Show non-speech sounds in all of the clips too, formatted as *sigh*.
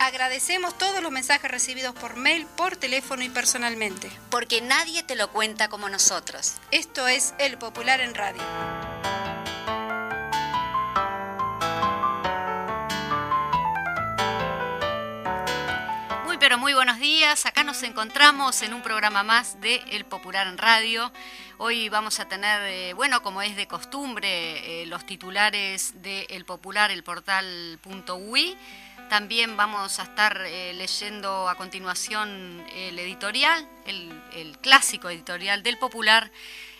Agradecemos todos los mensajes recibidos por mail, por teléfono y personalmente. Porque nadie te lo cuenta como nosotros. Esto es El Popular en Radio. Muy pero muy buenos días. Acá nos encontramos en un programa más de El Popular en Radio. Hoy vamos a tener, eh, bueno, como es de costumbre, eh, los titulares de El Popular, el portal .ui también vamos a estar eh, leyendo a continuación el editorial, el, clásico editorial del Popular.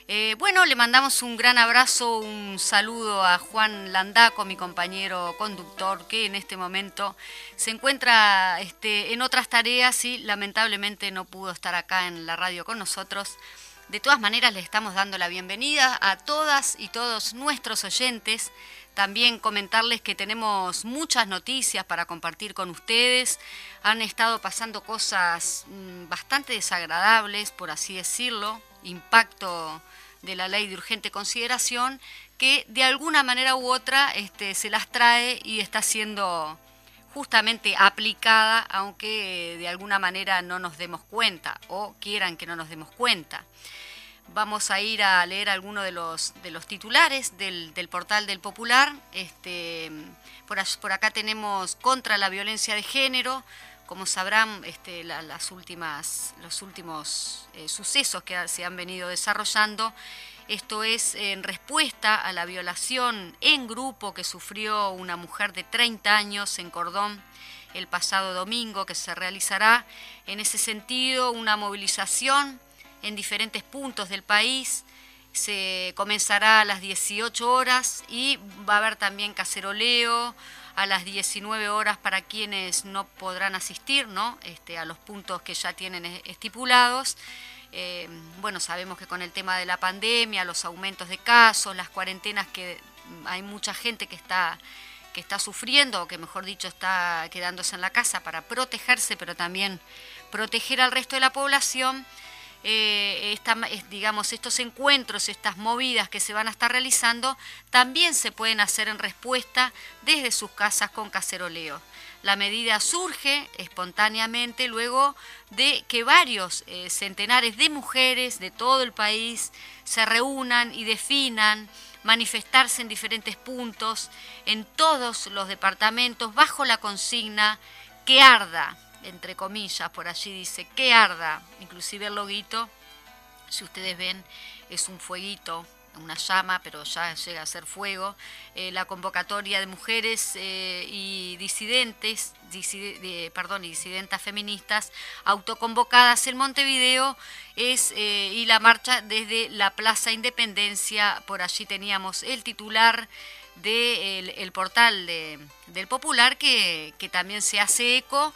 Eh, bueno, le mandamos un gran abrazo, un saludo a Juan Landaco, mi compañero conductor, que en este momento se encuentra este, en otras tareas y lamentablemente no pudo estar acá en la radio con nosotros. De todas maneras, le estamos dando la bienvenida a todas y todos nuestros oyentes también comentarles que tenemos muchas noticias para compartir con ustedes. Han estado pasando cosas mm, bastante desagradables, por así decirlo, impacto de la ley de urgente consideración, que de alguna manera u otra este, se las trae y está siendo justamente aplicada, aunque de alguna manera no nos demos cuenta o quieran que no nos demos cuenta. Vamos a ir a leer algunos de los, de los titulares del, portal del Popular. Este, por, acá tenemos contra la violencia de género. Como sabrán, este, las últimas, los últimos eh, sucesos que se han venido desarrollando. Esto es en respuesta a la violación en grupo que sufrió una mujer de 30 años en Cordón el pasado domingo, que se realizará en ese sentido una movilización en diferentes puntos del país. Se comenzará a las 18 horas y va a haber también caceroleo a las 19 horas para quienes no podrán asistir ¿no? Este, a los puntos que ya tienen estipulados. Eh, bueno, sabemos que con el tema de la pandemia, los aumentos de casos, las cuarentenas, que hay mucha gente que está, que está sufriendo, o que mejor dicho está quedándose en la casa para protegerse, pero también proteger al resto de la población. Eh, estos encuentros, estas movidas que se van a estar realizando, también se pueden hacer en respuesta desde sus casas con caceroleo. La medida surge espontáneamente luego de que varios eh, centenares de mujeres de todo el país se reúnan y definan manifestarse en diferentes puntos, en todos los departamentos, bajo la consigna que arda, entre comillas, por allí dice, que arda, inclusive el loguito, si ustedes ven, es un fueguito, una llama, pero ya llega a ser fuego. Eh, la convocatoria de mujeres eh, y disidentes, perdón, y disidentas feministas autoconvocadas en Montevideo es, eh, y la marcha desde la Plaza Independencia, por allí teníamos el titular del el portal del Popular que, que también se hace eco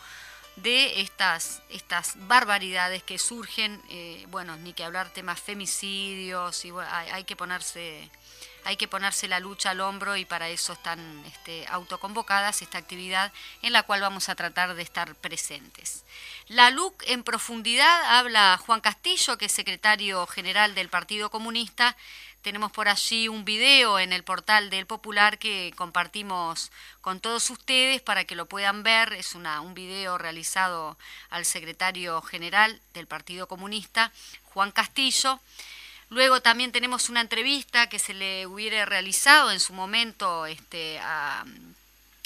de estas, estas barbaridades que surgen, eh, bueno, ni que hablar temas femicidios, y hay, que ponerse, hay que ponerse la lucha al hombro y para eso están este, autoconvocadas esta actividad en la cual vamos a tratar de estar presentes. La LUC en profundidad habla Juan Castillo, que es secretario general del Partido Comunista, tenemos por allí un video en el portal del Popular que compartimos con todos ustedes para que lo puedan ver. Es un video realizado al secretario general del Partido Comunista, Juan Castillo. Luego también tenemos una entrevista que se le hubiera realizado en su momento este,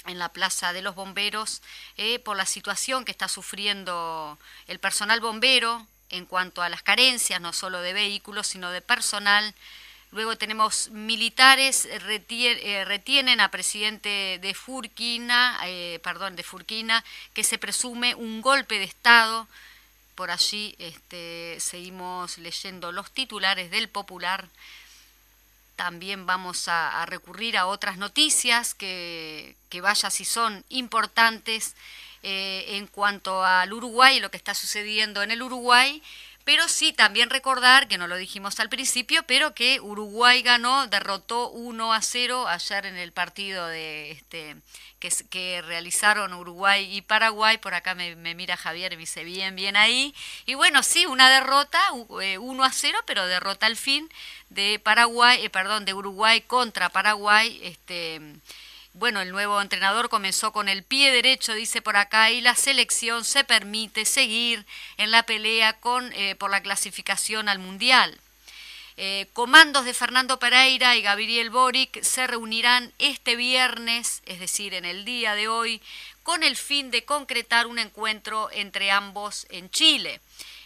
en la Plaza de los Bomberos eh, por la situación que está sufriendo el personal bombero en cuanto a las carencias, no solo de vehículos, sino de personal Luego tenemos militares eh, eh, retienen a presidente de Furquina, eh, perdón, de Furquina, que se presume un golpe de Estado. Por allí este, seguimos leyendo los titulares del Popular. También vamos a, recurrir a otras noticias que, que vaya si son importantes en cuanto al Uruguay, lo que está sucediendo en el Uruguay Pero sí, también recordar, que no lo dijimos al principio, pero que Uruguay ganó, derrotó 1 a 0 ayer en el partido de este que, que realizaron Uruguay y Paraguay. Por acá me, mira Javier y me dice bien, bien ahí. Y bueno, sí, una derrota, 1 eh, a 0, pero derrota al fin de Paraguay, eh, perdón, de Uruguay contra Paraguay. Este, bueno, el nuevo entrenador comenzó con el pie derecho, dice por acá, y la selección se permite seguir en la pelea con, eh, por la clasificación al Mundial. Eh, comandos de Fernando Pereira y Gabriel Boric se reunirán este viernes, es decir, en el día de hoy, con el fin de concretar un encuentro entre ambos en Chile.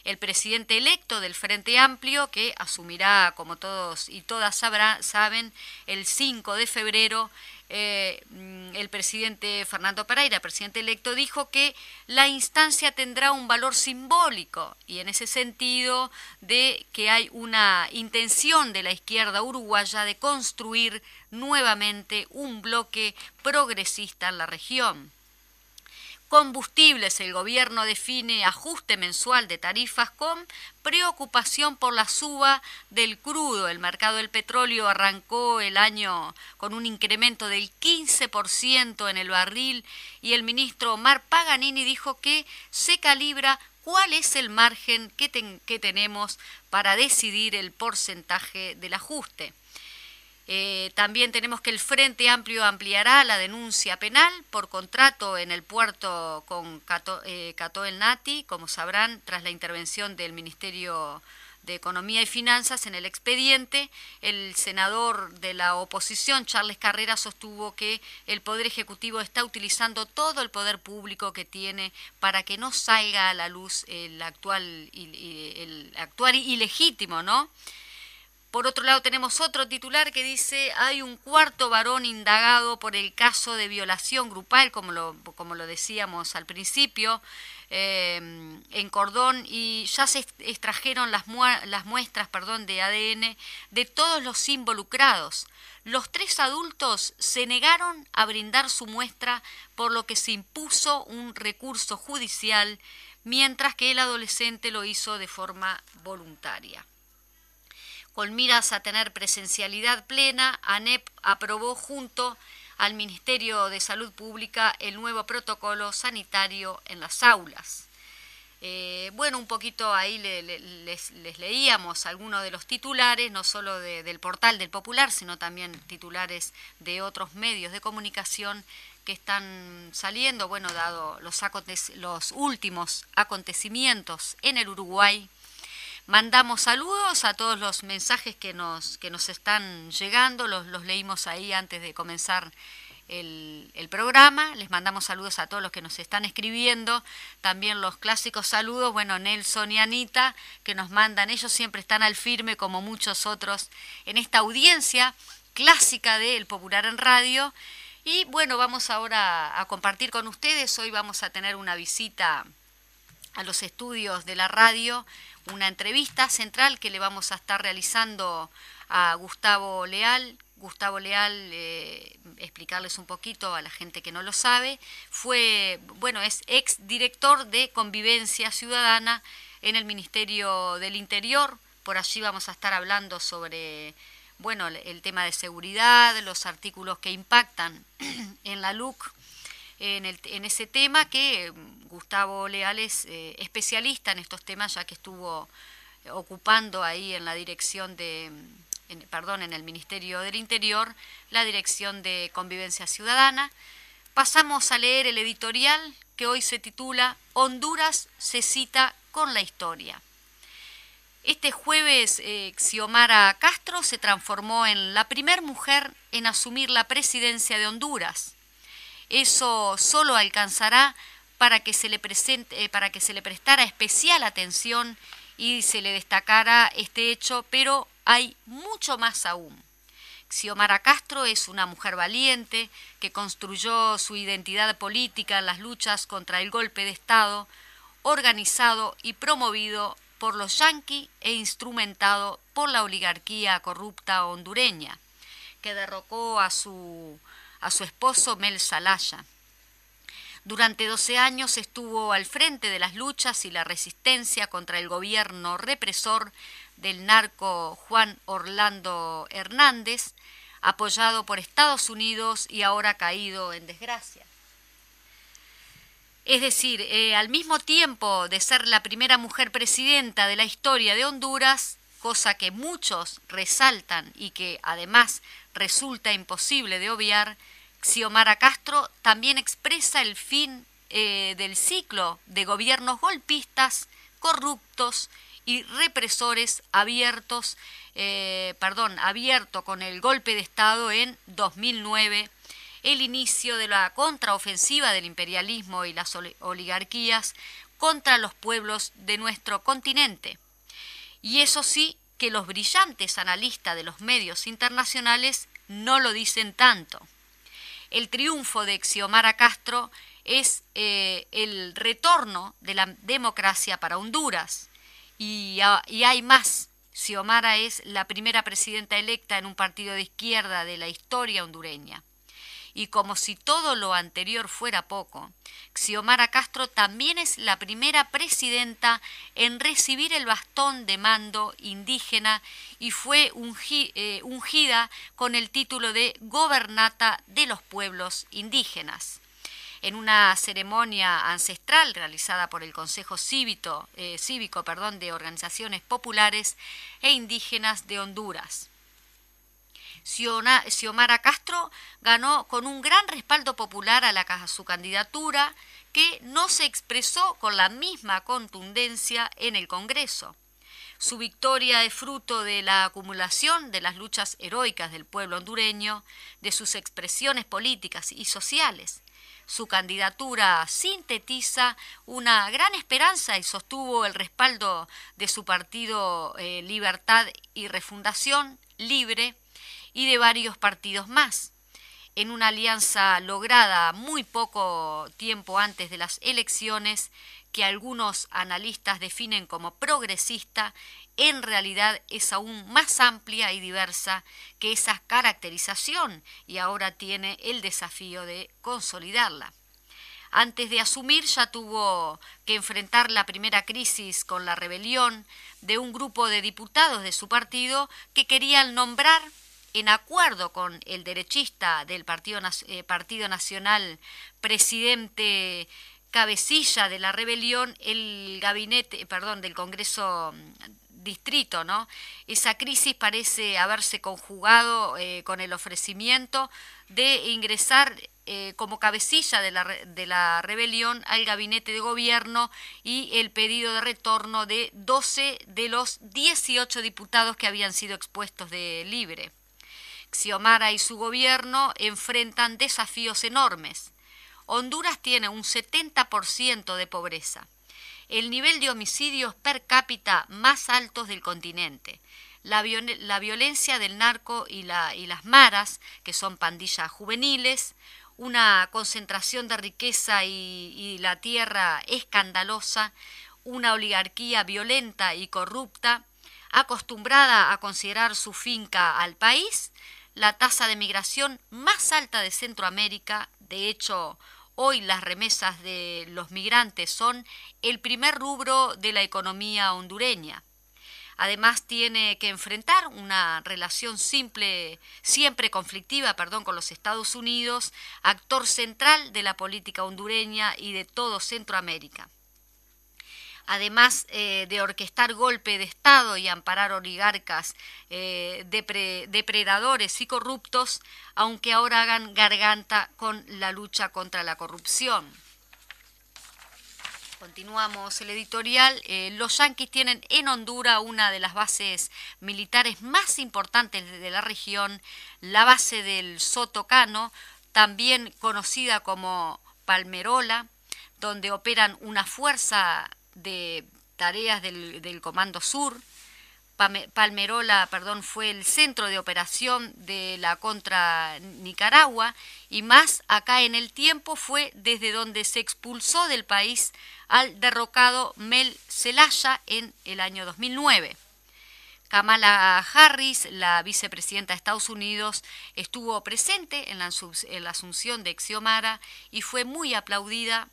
El presidente electo del Frente Amplio, que asumirá, como todos y todas saben, el 5 de febrero, eh, mm, el presidente Fernando Pereira, presidente electo, dijo que la instancia tendrá un valor simbólico y en ese sentido de que hay una intención de la izquierda uruguaya de construir nuevamente un bloque progresista en la región. Combustibles, el gobierno define ajuste mensual de tarifas con preocupación por la suba del crudo. El mercado del petróleo arrancó el año con un incremento del 15% en el barril y el ministro Omar Paganini dijo que se calibra cuál es el margen que, que tenemos para decidir el porcentaje del ajuste. Eh, también tenemos que el Frente Amplio ampliará la denuncia penal por contrato en el puerto con Cato, eh, el Nati, como sabrán, tras la intervención del Ministerio de Economía y Finanzas en el expediente, el senador de la oposición, Charles Carrera, sostuvo que el Poder Ejecutivo está utilizando todo el poder público que tiene para que no salga a la luz el actual, el actual ilegítimo, ¿no? Por otro lado tenemos otro titular que dice hay un cuarto varón indagado por el caso de violación grupal, como lo, como lo decíamos al principio, eh, en Cordón y ya se extrajeron las, las muestras perdón, de ADN de todos los involucrados. Los tres adultos se negaron a brindar su muestra por lo que se impuso un recurso judicial, mientras que el adolescente lo hizo de forma voluntaria. Con miras a tener presencialidad plena, ANEP aprobó junto al Ministerio de Salud Pública el nuevo protocolo sanitario en las aulas. Eh, bueno, un poquito ahí les, leíamos algunos de los titulares, no solo del portal del Popular, sino también titulares de otros medios de comunicación que están saliendo, bueno, dado los, los últimos acontecimientos en el Uruguay Mandamos saludos a todos los mensajes que nos, que nos están llegando, los, los leímos ahí antes de comenzar el, el, programa. Les mandamos saludos a todos los que nos están escribiendo. También los clásicos saludos, bueno, Nelson y Anita, que nos mandan. Ellos siempre están al firme, como muchos otros, en esta audiencia clásica de El Popular en Radio. Y bueno, vamos ahora a compartir con ustedes. Hoy vamos a tener una visita a los estudios de la radio una entrevista central que le vamos a estar realizando a Gustavo Leal. Gustavo Leal, eh, explicarles un poquito a la gente que no lo sabe, fue, bueno, es ex director de Convivencia Ciudadana en el Ministerio del Interior. Por allí vamos a estar hablando sobre, bueno, el tema de seguridad, los artículos que impactan *clears throat* en la LUC en, el, en ese tema que Gustavo Leal es eh, especialista en estos temas ya que estuvo ocupando ahí en la dirección de, perdón, en el Ministerio del Interior, la dirección de Convivencia Ciudadana. Pasamos a leer el editorial que hoy se titula Honduras se cita con la historia. Este jueves, eh, Xiomara Castro se transformó en la primer mujer en asumir la presidencia de Honduras eso solo alcanzará para que se le presente, eh, para que se le prestara especial atención y se le destacara este hecho, pero hay mucho más aún. Xiomara Castro es una mujer valiente que construyó su identidad política en las luchas contra el golpe de Estado, organizado y promovido por los yanquis e instrumentado por la oligarquía corrupta hondureña, que derrocó a su a su esposo Mel Salaya. Durante 12 años estuvo al frente de las luchas y la resistencia contra el gobierno represor del narco Juan Orlando Hernández, apoyado por Estados Unidos y ahora caído en desgracia. Es decir, eh, al mismo tiempo de ser la primera mujer presidenta de la historia de Honduras, cosa que muchos resaltan y que además resulta imposible de obviar, Xiomara Castro también expresa el fin eh, del ciclo de gobiernos golpistas, corruptos y represores abiertos, eh, perdón, abierto con el golpe de Estado en 2009, el inicio de la contraofensiva del imperialismo y las oligarquías contra los pueblos de nuestro continente. Y eso sí que los brillantes analistas de los medios internacionales no lo dicen tanto. El triunfo de Xiomara Castro es eh, el retorno de la democracia para Honduras. Y, y hay más. Xiomara es la primera presidenta electa en un partido de izquierda de la historia hondureña y como si todo lo anterior fuera poco, Xiomara Castro también es la primera presidenta en recibir el bastón de mando indígena y fue eh, ungida con el título de gobernata de los pueblos indígenas en una ceremonia ancestral realizada por el Consejo Cívico, eh, Cívico perdón, de Organizaciones Populares e Indígenas de Honduras. Xiomara Castro ganó con un gran respaldo popular a, la, su candidatura que no se expresó con la misma contundencia en el Congreso. Su victoria es fruto de la acumulación de las luchas heroicas del pueblo hondureño, de sus expresiones políticas y sociales. Su candidatura sintetiza una gran esperanza y sostuvo el respaldo de su partido eh, Libertad y Refundación Libre, y de varios partidos más, en una alianza lograda muy poco tiempo antes de las elecciones, que algunos analistas definen como progresista, en realidad es aún más amplia y diversa que esa caracterización y ahora tiene el desafío de consolidarla. Antes de asumir ya tuvo que enfrentar la primera crisis con la rebelión de un grupo de diputados de su partido que querían nombrar en acuerdo con el derechista del Partido, eh, Partido Nacional, presidente cabecilla de la rebelión, el gabinete, perdón, del Congreso mm, distrito, ¿no? Esa crisis parece haberse conjugado eh, con el ofrecimiento de ingresar eh, como cabecilla de la, de la rebelión al gabinete de gobierno y el pedido de retorno de 12 de los 18 diputados que habían sido expuestos de libre. Xiomara y su gobierno enfrentan desafíos enormes. Honduras tiene un 70% de pobreza, el nivel de homicidios per cápita más altos del continente, la, violencia del narco y, las maras, que son pandillas juveniles, una concentración de riqueza y la tierra escandalosa, una oligarquía violenta y corrupta, acostumbrada a considerar su finca al país, la tasa de migración más alta de Centroamérica. De hecho, hoy las remesas de los migrantes son el primer rubro de la economía hondureña. Además tiene que enfrentar una relación simple, siempre conflictiva, perdón, con los Estados Unidos, actor central de la política hondureña y de todo Centroamérica además eh, de orquestar golpe de Estado y amparar oligarcas eh, depredadores y corruptos, aunque ahora hagan garganta con la lucha contra la corrupción. Continuamos el editorial. Eh, los yanquis tienen en Honduras una de las bases militares más importantes de la región, la base del Sotocano, también conocida como Palmerola, donde operan una fuerza de tareas del, Comando Sur. Palmerola, perdón, fue el centro de operación de la contra Nicaragua y más acá en el tiempo fue desde donde se expulsó del país al derrocado Mel Zelaya en el año 2009. Kamala Harris, la vicepresidenta de Estados Unidos, estuvo presente en la, asunción de Xiomara y fue muy aplaudida.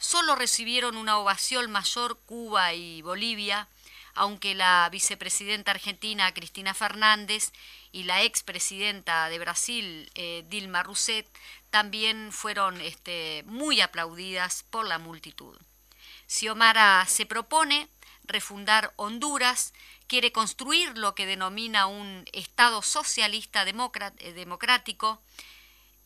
Solo recibieron una ovación mayor Cuba y Bolivia, aunque la vicepresidenta argentina Cristina Fernández y la expresidenta de Brasil eh, Dilma Rousseff también fueron este, muy aplaudidas por la multitud. Xiomara se propone refundar Honduras, quiere construir lo que denomina un Estado socialista eh, democrático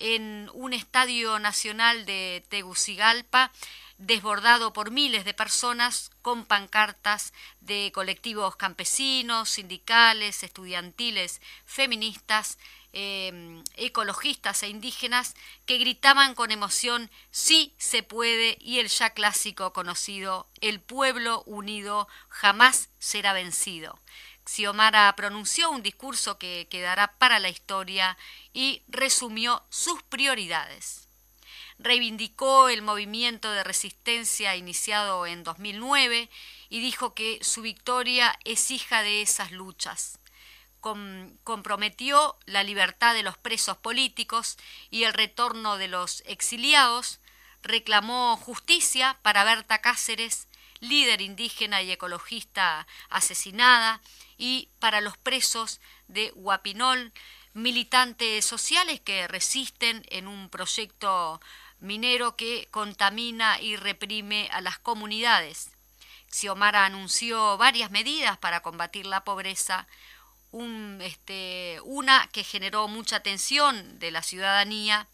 en un estadio nacional de Tegucigalpa desbordado por miles de personas con pancartas de colectivos campesinos, sindicales, estudiantiles, feministas, em, ecologistas e indígenas que gritaban con emoción sí se puede y el ya clásico conocido el pueblo unido jamás será vencido. Xiomara pronunció un discurso que quedará para la historia y resumió sus prioridades reivindicó el movimiento de resistencia iniciado en 2009 y dijo que su victoria es hija de esas luchas. comprometió la libertad de los presos políticos y el retorno de los exiliados, reclamó justicia para Berta Cáceres, líder indígena y ecologista asesinada, y para los presos de Guapinol, militantes sociales que resisten en un proyecto minero que contamina y reprime a las comunidades. Xiomara anunció varias medidas para combatir la pobreza, este, una que generó mucha atención de la ciudadanía,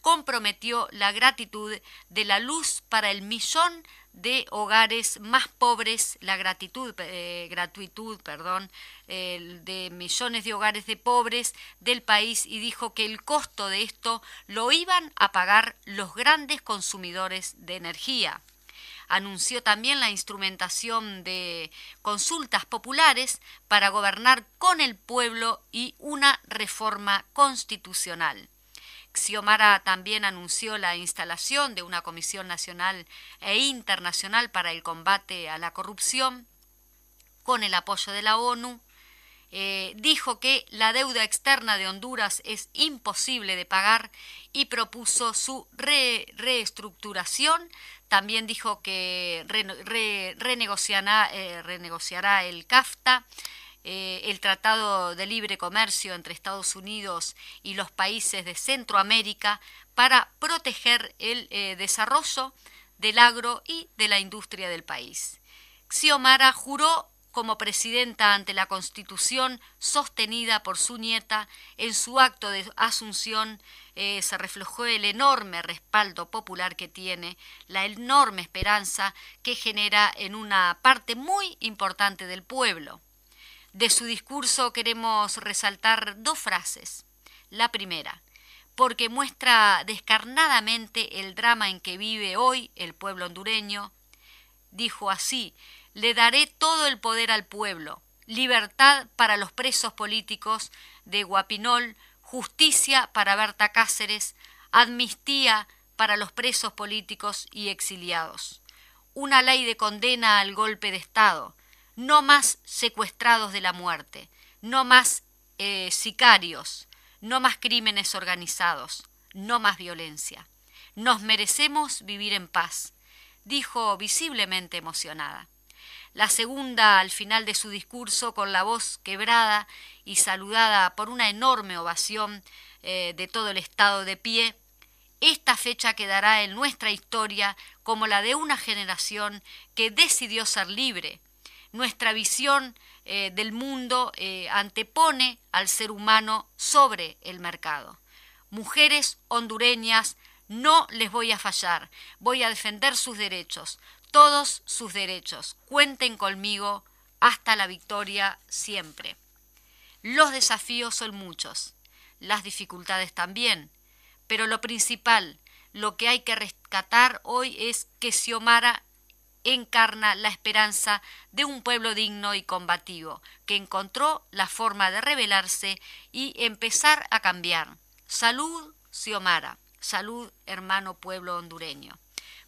comprometió la gratitud de la luz para el millón de hogares más pobres, la gratitud, eh, gratitud perdón, de millones de hogares de pobres del país y dijo que el costo de esto lo iban a pagar los grandes consumidores de energía. Anunció también la instrumentación de consultas populares para gobernar con el pueblo y una reforma constitucional. Xiomara también anunció la instalación de una Comisión Nacional e Internacional para el Combate a la Corrupción con el apoyo de la ONU. Eh, dijo que la deuda externa de Honduras es imposible de pagar y propuso su reestructuración. También dijo que eh, renegociará el CAFTA eh, el Tratado de Libre Comercio entre Estados Unidos y los países de Centroamérica para proteger el eh, desarrollo del agro y de la industria del país. Xiomara juró como presidenta ante la Constitución sostenida por su nieta, en su acto de asunción eh, se reflejó el enorme respaldo popular que tiene, la enorme esperanza que genera en una parte muy importante del pueblo. De su discurso queremos resaltar dos frases. La primera, porque muestra descarnadamente el drama en que vive hoy el pueblo hondureño. Dijo así, le daré todo el poder al pueblo, libertad para los presos políticos de Guapinol, justicia para Berta Cáceres, amnistía para los presos políticos y exiliados. Una ley de condena al golpe de Estado, no más secuestrados de la muerte, no más eh, sicarios, no más crímenes organizados, no más violencia. Nos merecemos vivir en paz, dijo visiblemente emocionada. La segunda, al final de su discurso, con la voz quebrada y saludada por una enorme ovación eh, de todo el Estado de pie, esta fecha quedará en nuestra historia como la de una generación que decidió ser libre, nuestra visión eh, del mundo eh, antepone al ser humano sobre el mercado. Mujeres hondureñas, no les voy a fallar, voy a defender sus derechos, todos sus derechos. Cuenten conmigo hasta la victoria siempre. Los desafíos son muchos, las dificultades también, pero lo principal, lo que hay que rescatar hoy es que Xiomara encarna la esperanza de un pueblo digno y combativo, que encontró la forma de rebelarse y empezar a cambiar. Salud, Xiomara. Salud, hermano pueblo hondureño.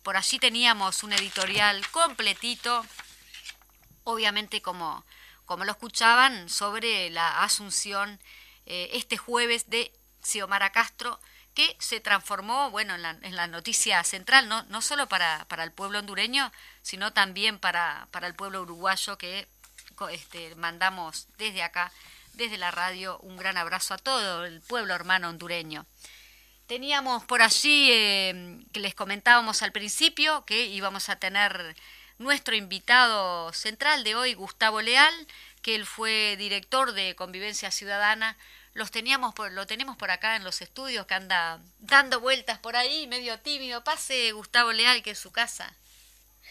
Por allí teníamos un editorial completito, obviamente como, como lo escuchaban, sobre la asunción eh, este jueves de Xiomara Castro, que se transformó, bueno, en la, noticia central, no, no solo para, para, el pueblo hondureño, sino también para, para el pueblo uruguayo, que este, mandamos desde acá, desde la radio, un gran abrazo a todo el pueblo hermano hondureño. Teníamos por allí, eh, que les comentábamos al principio, que íbamos a tener nuestro invitado central de hoy, Gustavo Leal, que él fue director de Convivencia Ciudadana los teníamos por, lo tenemos por acá en los estudios que anda dando vueltas por ahí, medio tímido. Pase Gustavo Leal, que es su casa.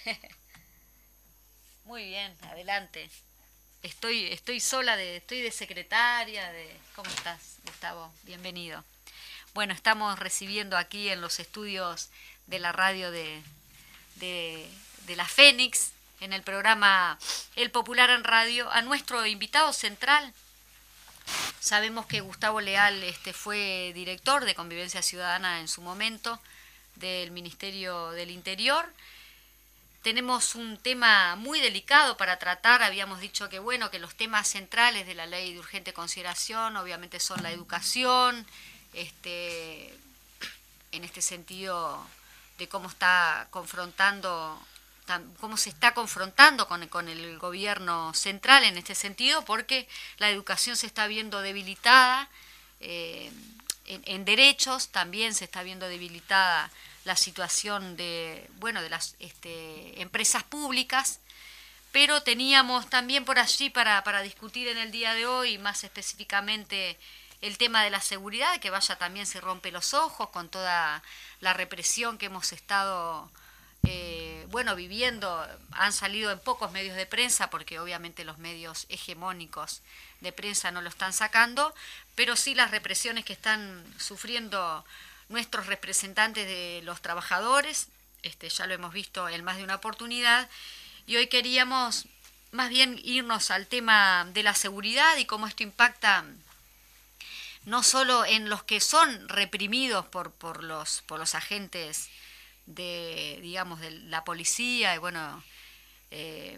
*laughs* Muy bien, adelante. Estoy, estoy sola de, estoy de secretaria, de. ¿Cómo estás, Gustavo? Bienvenido. Bueno, estamos recibiendo aquí en los estudios de la radio de, de, de la Fénix, en el programa El Popular en Radio, a nuestro invitado central, Sabemos que Gustavo Leal este, fue director de Convivencia Ciudadana en su momento del Ministerio del Interior. Tenemos un tema muy delicado para tratar. Habíamos dicho que bueno, que los temas centrales de la ley de urgente consideración obviamente son la educación, este, en este sentido de cómo está confrontando cómo se está confrontando con, con, el gobierno central en este sentido, porque la educación se está viendo debilitada eh, en, derechos, también se está viendo debilitada la situación de, bueno, de las este, empresas públicas, pero teníamos también por allí para, discutir en el día de hoy, más específicamente, el tema de la seguridad, que vaya también se rompe los ojos con toda la represión que hemos estado eh, bueno, viviendo, han salido en pocos medios de prensa, porque obviamente los medios hegemónicos de prensa no lo están sacando, pero sí las represiones que están sufriendo nuestros representantes de los trabajadores, este, ya lo hemos visto en más de una oportunidad, y hoy queríamos más bien irnos al tema de la seguridad y cómo esto impacta no solo en los que son reprimidos por, por, los, por los agentes de, digamos, de la policía, y bueno, eh,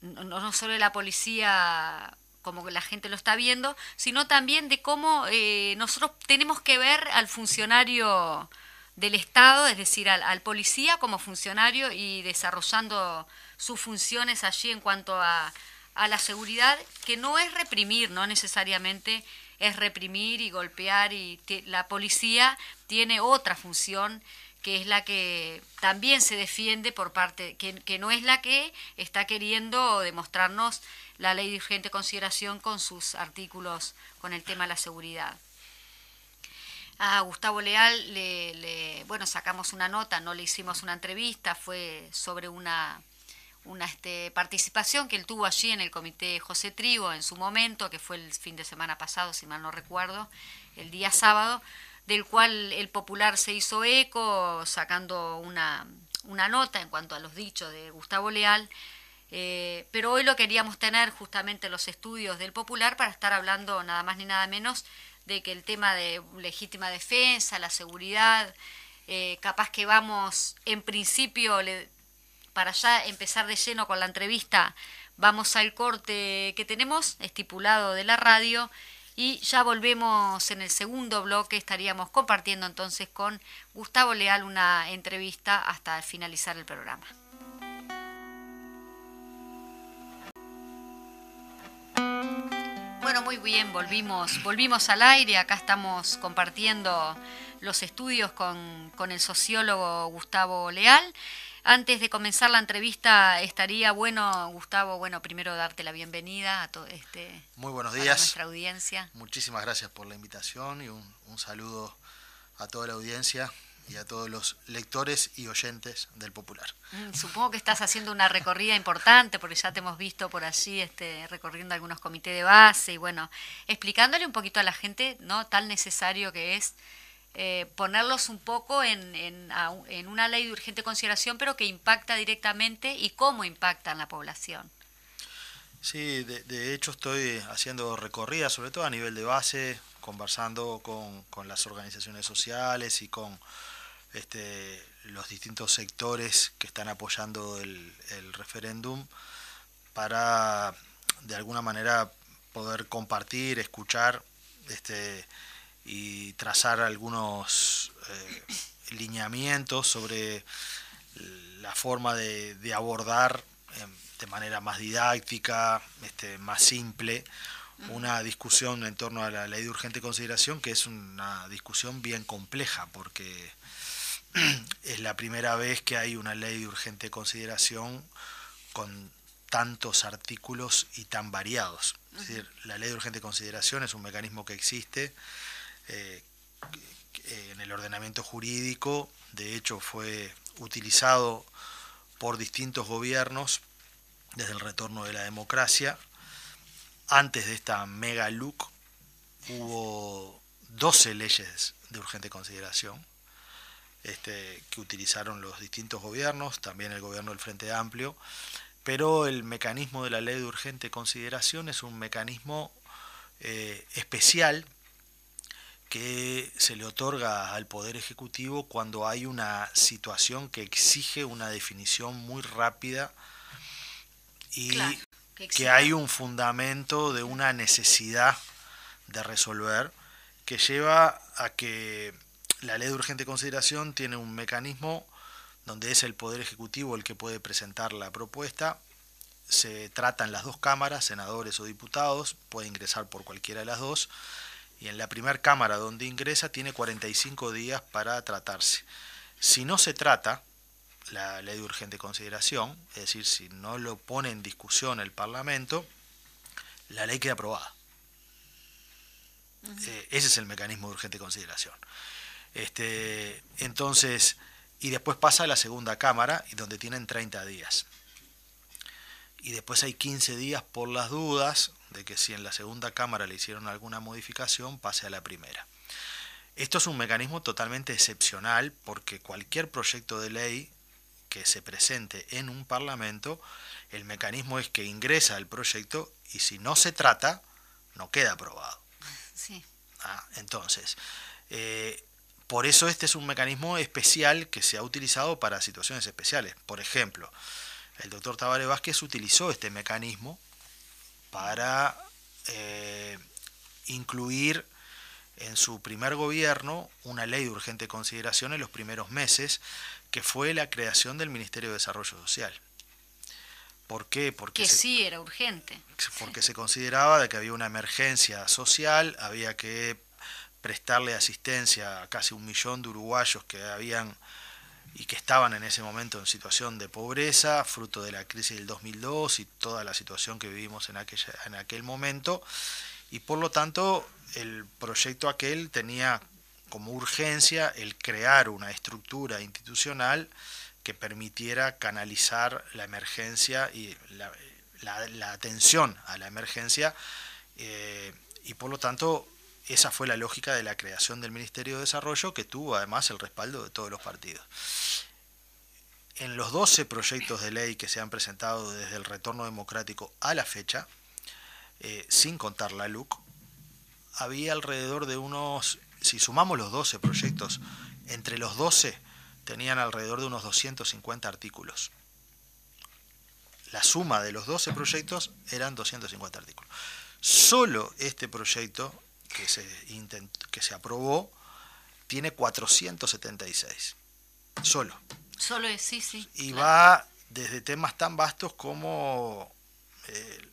no, no, solo de la policía como la gente lo está viendo, sino también de cómo eh, nosotros tenemos que ver al funcionario del Estado, es decir, al, al, policía como funcionario y desarrollando sus funciones allí en cuanto a, a la seguridad, que no es reprimir, no necesariamente es reprimir y golpear, y la policía tiene otra función que es la que también se defiende por parte, que, no es la que está queriendo demostrarnos la ley de urgente consideración con sus artículos con el tema de la seguridad. A Gustavo Leal le, le, bueno, sacamos una nota, no le hicimos una entrevista, fue sobre una, una este, participación que él tuvo allí en el comité José Trigo en su momento, que fue el fin de semana pasado, si mal no recuerdo, el día sábado, del cual el popular se hizo eco, sacando una, una nota en cuanto a los dichos de Gustavo Leal. Eh, pero hoy lo queríamos tener justamente los estudios del popular para estar hablando nada más ni nada menos de que el tema de legítima defensa, la seguridad, eh, capaz que vamos en principio le, para ya empezar de lleno con la entrevista, vamos al corte que tenemos estipulado de la radio y ya volvemos en el segundo bloque, estaríamos compartiendo entonces con Gustavo Leal una entrevista hasta finalizar el programa. Bueno, muy bien, volvimos, volvimos al aire, acá estamos compartiendo los estudios con, con el sociólogo Gustavo Leal. Antes de comenzar la entrevista, estaría bueno, Gustavo, bueno, primero darte la bienvenida a todo este Muy buenos días. nuestra audiencia. Muchísimas gracias por la invitación y un, un, saludo a toda la audiencia y a todos los lectores y oyentes del Popular. Mm, supongo que estás haciendo una recorrida importante porque ya te hemos visto por allí este, recorriendo algunos comités de base y bueno, explicándole un poquito a la gente, ¿no? Tan necesario que es eh, ponerlos un poco en, en, una ley de urgente consideración, pero que impacta directamente y cómo impacta en la población. Sí, de, de hecho estoy haciendo recorridas, sobre todo a nivel de base, conversando con, con las organizaciones sociales y con este, los distintos sectores que están apoyando el, el referéndum para de alguna manera poder compartir, escuchar este, y trazar algunos eh, lineamientos sobre la forma de, abordar em, de manera más didáctica, este, más simple, una discusión en torno a la ley de urgente consideración, que es una discusión bien compleja, porque *clears throat* es la primera vez que hay una ley de urgente consideración con tantos artículos y tan variados. Es decir, la ley de urgente consideración es un mecanismo que existe eh, en el ordenamiento jurídico, de hecho fue utilizado por distintos gobiernos desde el retorno de la democracia. Antes de esta mega LUC hubo 12 leyes de urgente consideración este, que utilizaron los distintos gobiernos, también el gobierno del Frente Amplio, pero el mecanismo de la ley de urgente consideración es un mecanismo eh, especial que se le otorga al Poder Ejecutivo cuando hay una situación que exige una definición muy rápida y que, hay un fundamento de una necesidad de resolver que lleva a que la ley de urgente consideración tiene un mecanismo donde es el Poder Ejecutivo el que puede presentar la propuesta. Se trata en las dos cámaras, senadores o diputados, puede ingresar por cualquiera de las dos y en la primera cámara donde ingresa tiene 45 días para tratarse. Si no se trata la ley de urgente consideración, es decir, si no lo pone en discusión el Parlamento, la ley queda aprobada. Eh, ese es el mecanismo de urgente consideración. Este, entonces, y después pasa a la segunda cámara, donde tienen 30 días. Y después hay 15 días por las dudas, de que si en la segunda Cámara le hicieron alguna modificación, pase a la primera. Esto es un mecanismo totalmente excepcional porque cualquier proyecto de ley que se presente en un Parlamento, el mecanismo es que ingresa el proyecto y si no se trata, no queda aprobado. Sí. Ah, entonces, eh, por eso este es un mecanismo especial que se ha utilizado para situaciones especiales. Por ejemplo, el doctor Tavares Vázquez utilizó este mecanismo para eh, incluir en su primer gobierno una ley de urgente consideración en los primeros meses, que fue la creación del Ministerio de Desarrollo Social. ¿Por qué? Porque que sí era urgente. Porque se consideraba de que había una emergencia social, había que prestarle asistencia a casi un millón de uruguayos que habían y que estaban en ese momento en situación de pobreza, fruto de la crisis del 2002 y toda la situación que vivimos en, en aquel momento. Y por lo tanto, el proyecto aquel tenía como urgencia el crear una estructura institucional que permitiera canalizar la emergencia y la, atención a la emergencia eh, y por lo tanto esa fue la lógica de la creación del Ministerio de Desarrollo, que tuvo además el respaldo de todos los partidos. En los 12 proyectos de ley que se han presentado desde el retorno democrático a la fecha, eh, sin contar la LUC, había alrededor de unos, si sumamos los 12 proyectos, entre los 12 tenían alrededor de unos 250 artículos. La suma de los 12 proyectos eran 250 artículos. Solo este proyecto que se, que se aprobó tiene 476. Solo. Solo es, sí, sí. Y va desde temas tan vastos como el,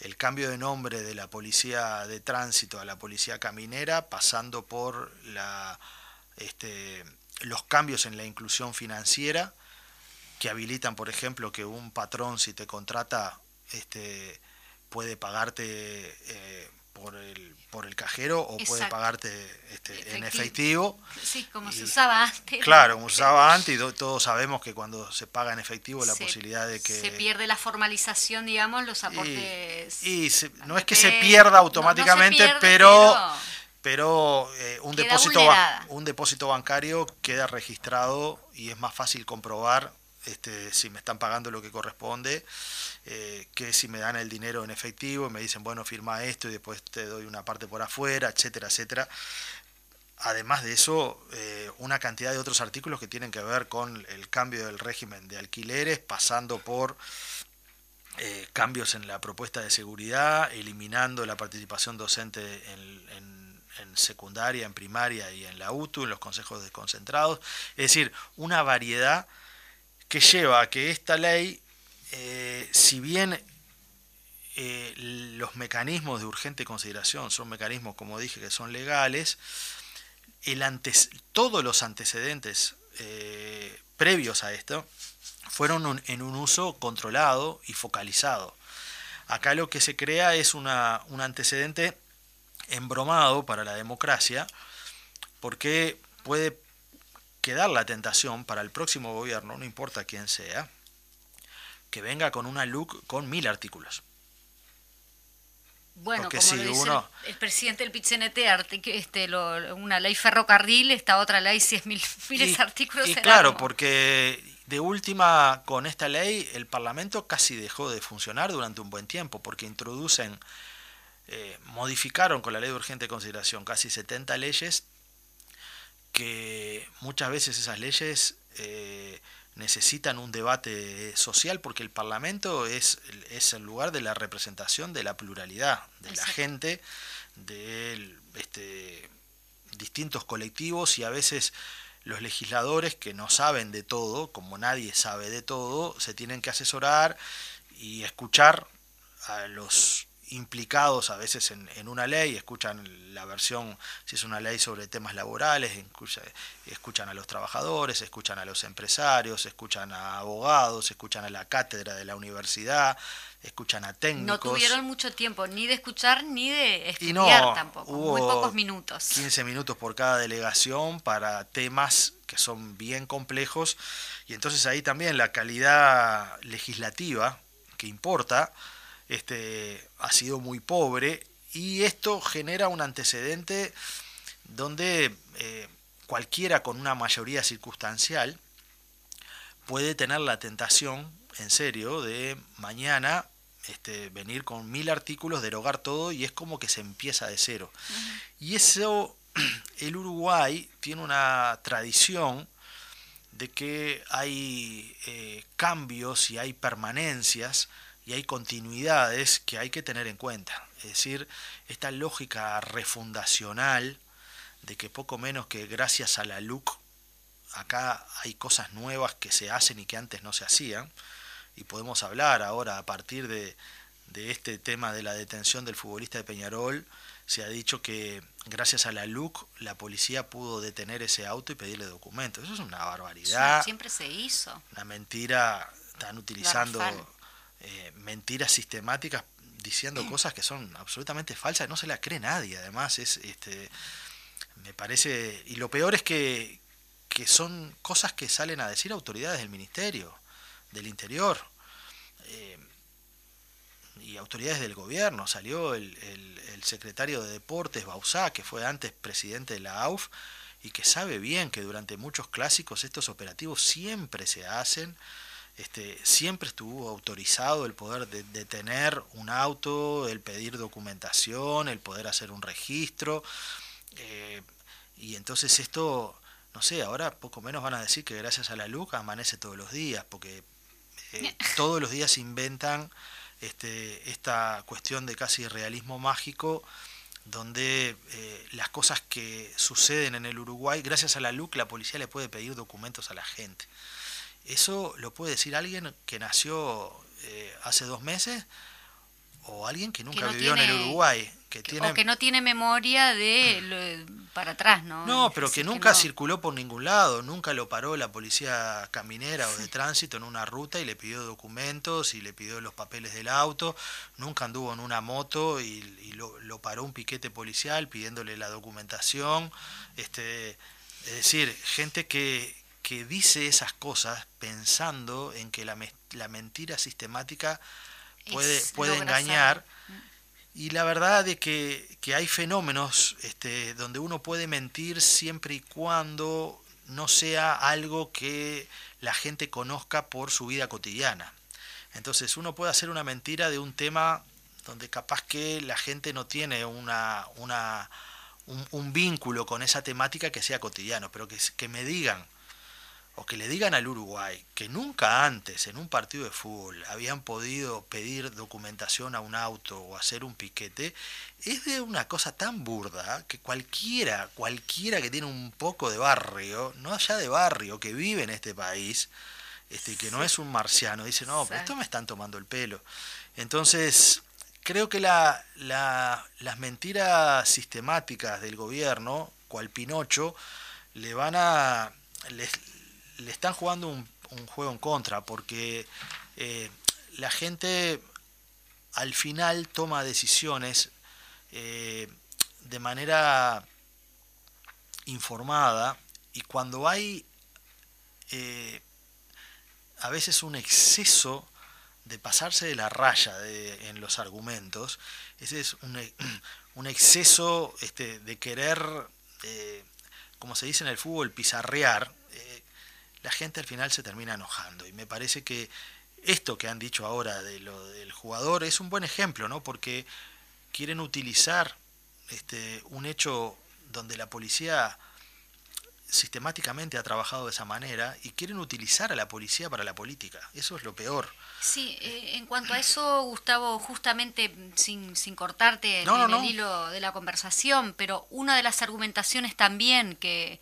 el cambio de nombre de la policía de tránsito a la policía caminera, pasando por la, este, los cambios en la inclusión financiera, que habilitan, por ejemplo, que un patrón si te contrata este, puede pagarte eh, por el, por el cajero o puede pagarte este, en efectivo. Sí, como se usaba antes. Claro, como se usaba *laughs* antes y todos sabemos que cuando se paga en efectivo la posibilidad de que... Se pierde la formalización, digamos, los aportes... Y, no es que se pierda automáticamente, pero... pero, eh, un, depósito, un depósito bancario queda registrado y es más fácil comprobar este, si me están pagando lo que corresponde eh, que si me dan el dinero en efectivo y me dicen, bueno, firma esto y después te doy una parte por afuera, etcétera, etcétera. Además de eso, eh, una cantidad de otros artículos que tienen que ver con el cambio del régimen de alquileres, pasando por eh, cambios en la propuesta de seguridad, eliminando la participación docente en, secundaria, en primaria y en la UTU, en los consejos desconcentrados. Es decir, una variedad que lleva a que esta ley, eh, si bien eh, los mecanismos de urgente consideración son mecanismos, como dije, que son legales, todos los antecedentes previos a esto fueron en un uso controlado y focalizado. Acá lo que se crea es un antecedente embromado para la democracia, porque puede quedar la tentación para el próximo gobierno, no importa quién sea, que venga con una LUC con mil artículos. Bueno, como lo dice el, presidente del PITCNT, este, una ley ferrocarril, esta otra ley, si es mil, *laughs* miles artículos. Y claro, porque de última, con esta ley, el Parlamento casi dejó de funcionar durante un buen tiempo, porque introducen, eh, modificaron con la ley de urgente consideración casi 70 leyes, que muchas veces esas leyes eh, necesitan un debate social, porque el Parlamento es, es el lugar de la representación de la pluralidad, de la gente, de este, distintos colectivos y a veces los legisladores que no saben de todo, como nadie sabe de todo, se tienen que asesorar y escuchar a los implicados a veces en, una ley, escuchan la versión, si es una ley sobre temas laborales, escuchan a los trabajadores, escuchan a los empresarios, escuchan a abogados, escuchan a la cátedra de la universidad, escuchan a técnicos. No tuvieron mucho tiempo ni de escuchar ni de estudiar tampoco, muy pocos minutos. 15 minutos por cada delegación para temas que son bien complejos y entonces ahí también la calidad legislativa que importa este, ha sido muy pobre y esto genera un antecedente donde eh, cualquiera con una mayoría circunstancial puede tener la tentación en serio de mañana este, venir con mil artículos, derogar todo y es como que se empieza de cero. Y eso, *clears throat* el Uruguay tiene una tradición de que hay eh, cambios y hay permanencias y hay continuidades que hay que tener en cuenta. Es decir, esta lógica refundacional de que poco menos que gracias a la LUC acá hay cosas nuevas que se hacen y que antes no se hacían, y podemos hablar ahora a partir de, este tema de la detención del futbolista de Peñarol, se ha dicho que gracias a la LUC la policía pudo detener ese auto y pedirle documentos. Eso es una barbaridad. siempre se hizo. Una mentira, están utilizando eh, mentiras sistemáticas diciendo cosas que son absolutamente falsas, no se las cree nadie, además es este me parece y lo peor es que, que son cosas que salen a decir autoridades del ministerio del Interior eh, y autoridades del gobierno. Salió el, el, secretario de Deportes, Bausá, que fue antes presidente de la AUF, y que sabe bien que durante muchos clásicos estos operativos siempre se hacen. Este, siempre estuvo autorizado el poder de detener un auto, el pedir documentación, el poder hacer un registro. Eh, y entonces esto, no sé, ahora poco menos van a decir que gracias a la luz amanece todos los días, porque eh, *laughs* todos los días inventan este, esta cuestión de casi realismo mágico, donde eh, las cosas que suceden en el Uruguay, gracias a la LUC, la policía le puede pedir documentos a la gente. Eso lo puede decir alguien que nació eh, hace dos meses o alguien que nunca vivió en el Uruguay. Que tiene, o que no tiene memoria de para atrás, ¿no? No, pero que nunca circuló por ningún lado, nunca lo paró la policía caminera o de tránsito en una ruta y le pidió documentos y le pidió los papeles del auto, nunca anduvo en una moto y, lo, lo, paró un piquete policial pidiéndole la documentación. Este, es decir, gente que, que dice esas cosas pensando en que la, la mentira sistemática puede, puede engañar. Y la verdad es que, que hay fenómenos este, donde uno puede mentir siempre y cuando no sea algo que la gente conozca por su vida cotidiana. Entonces uno puede hacer una mentira de un tema donde capaz que la gente no tiene una, una, un, vínculo con esa temática que sea cotidiano, pero que, que me digan, o que le digan al Uruguay que nunca antes en un partido de fútbol habían podido pedir documentación a un auto o hacer un piquete, es de una cosa tan burda que cualquiera, cualquiera que tiene un poco de barrio, no allá de barrio, que vive en este país, este, que no es un marciano, dice, no, pero esto me están tomando el pelo. Entonces, creo que la, las mentiras sistemáticas del gobierno, cual Pinocho, le van a... le están jugando un, juego en contra, porque eh, la gente al final toma decisiones eh, de manera informada y cuando hay eh, a veces un exceso de pasarse de la raya en los argumentos, ese es un, *clears throat* un exceso este, de querer, como se dice en el fútbol, pizarrear, la gente al final se termina enojando. Y me parece que esto que han dicho ahora de lo del jugador es un buen ejemplo, ¿no? Porque quieren utilizar este, un hecho donde la policía sistemáticamente ha trabajado de esa manera y quieren utilizar a la policía para la política. Eso es lo peor. Sí, eh, en cuanto a eso, Gustavo, justamente sin, sin cortarte en, el hilo de la conversación, pero una de las argumentaciones también que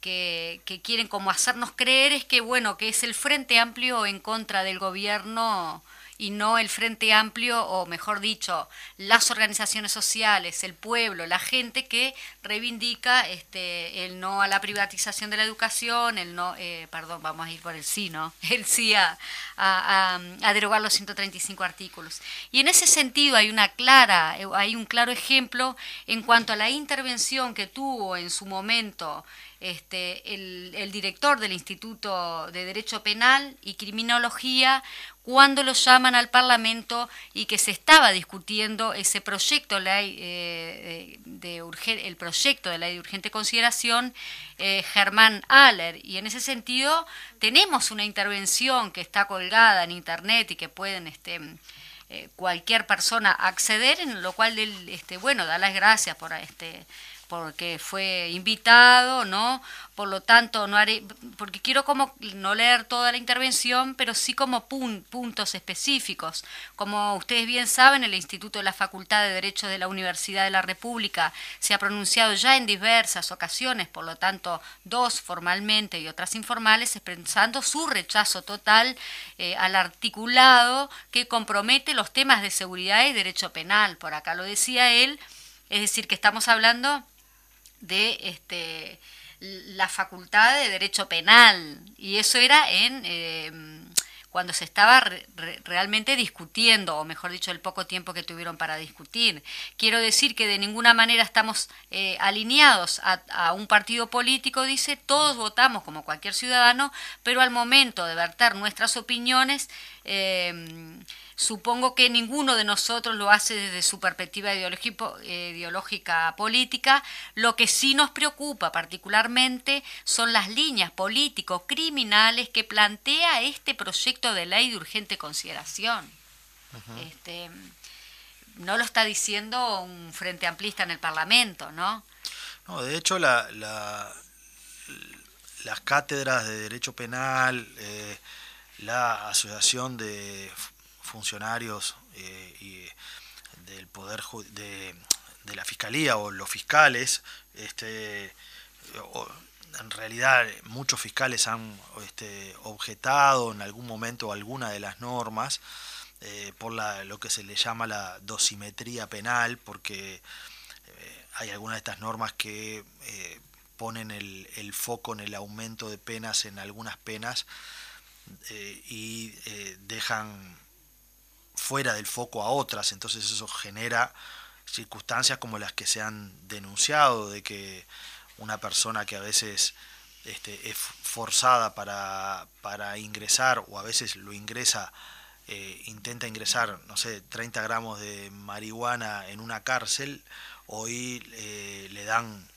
que, quieren como hacernos creer es que, bueno, que es el Frente Amplio en contra del gobierno y no el Frente Amplio, o mejor dicho, las organizaciones sociales, el pueblo, la gente que reivindica este, el no a la privatización de la educación, el no, eh, perdón, vamos a ir por el sí, ¿no? *laughs* El sí a, a, a, derogar los 135 artículos. Y en ese sentido hay una clara, hay un claro ejemplo en cuanto a la intervención que tuvo en su momento este, el, director del Instituto de Derecho Penal y Criminología cuando lo llaman al Parlamento y que se estaba discutiendo ese proyecto eh, de, el proyecto de ley de urgente consideración eh, Germán Aller y en ese sentido tenemos una intervención que está colgada en internet y que pueden este eh, cualquier persona acceder en lo cual este bueno da las gracias por este porque fue invitado, ¿no? Por lo tanto, no haré, porque quiero como no leer toda la intervención, pero sí como puntos específicos. Como ustedes bien saben, el Instituto de la Facultad de Derecho de la Universidad de la República se ha pronunciado ya en diversas ocasiones, por lo tanto, dos formalmente y otras informales, expresando su rechazo total eh, al articulado que compromete los temas de seguridad y derecho penal. Por acá lo decía él, es decir, que estamos hablando de este, la facultad de derecho penal y eso era en eh, cuando se estaba realmente discutiendo, o mejor dicho, el poco tiempo que tuvieron para discutir. Quiero decir que de ninguna manera estamos eh, alineados a, un partido político, dice, todos votamos como cualquier ciudadano, pero al momento de verter nuestras opiniones, eh, Supongo que ninguno de nosotros lo hace desde su perspectiva ideológica política. Lo que sí nos preocupa particularmente son las líneas político-criminales que plantea este proyecto de ley de urgente consideración. este, no lo está diciendo un frente amplista en el Parlamento, ¿no? No, de hecho, la, las cátedras de Derecho Penal, eh, la Asociación de funcionarios eh, y del poder de, la fiscalía o los fiscales este en realidad muchos fiscales han este, objetado en algún momento alguna de las normas eh, por lo que se le llama la dosimetría penal porque eh, hay algunas de estas normas que ponen el, foco en el aumento de penas en algunas penas y dejan fuera del foco a otras, entonces eso genera circunstancias como las que se han denunciado, de que una persona que a veces este, es forzada para, para, ingresar o a veces lo ingresa, eh, intenta ingresar, no sé, 30 gramos de marihuana en una cárcel, hoy eh, le dan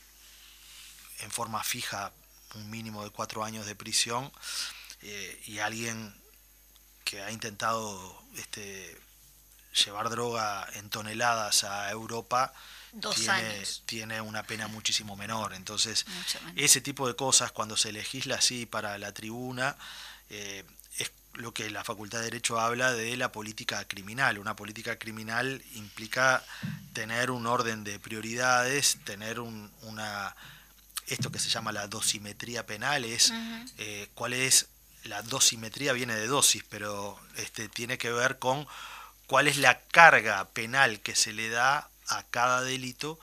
en forma fija un mínimo de cuatro años de prisión eh, y alguien que ha intentado este, llevar droga en toneladas a Europa tiene, tiene, una pena muchísimo menor. Entonces, *laughs* ese tipo de cosas, cuando se legisla así para la tribuna, eh, es lo que la Facultad de Derecho habla de la política criminal. Una política criminal implica tener un orden de prioridades, tener una esto que se llama la dosimetría penal es eh, cuál es la dosimetría viene de dosis, pero este, tiene que ver con cuál es la carga penal que se le da a cada delito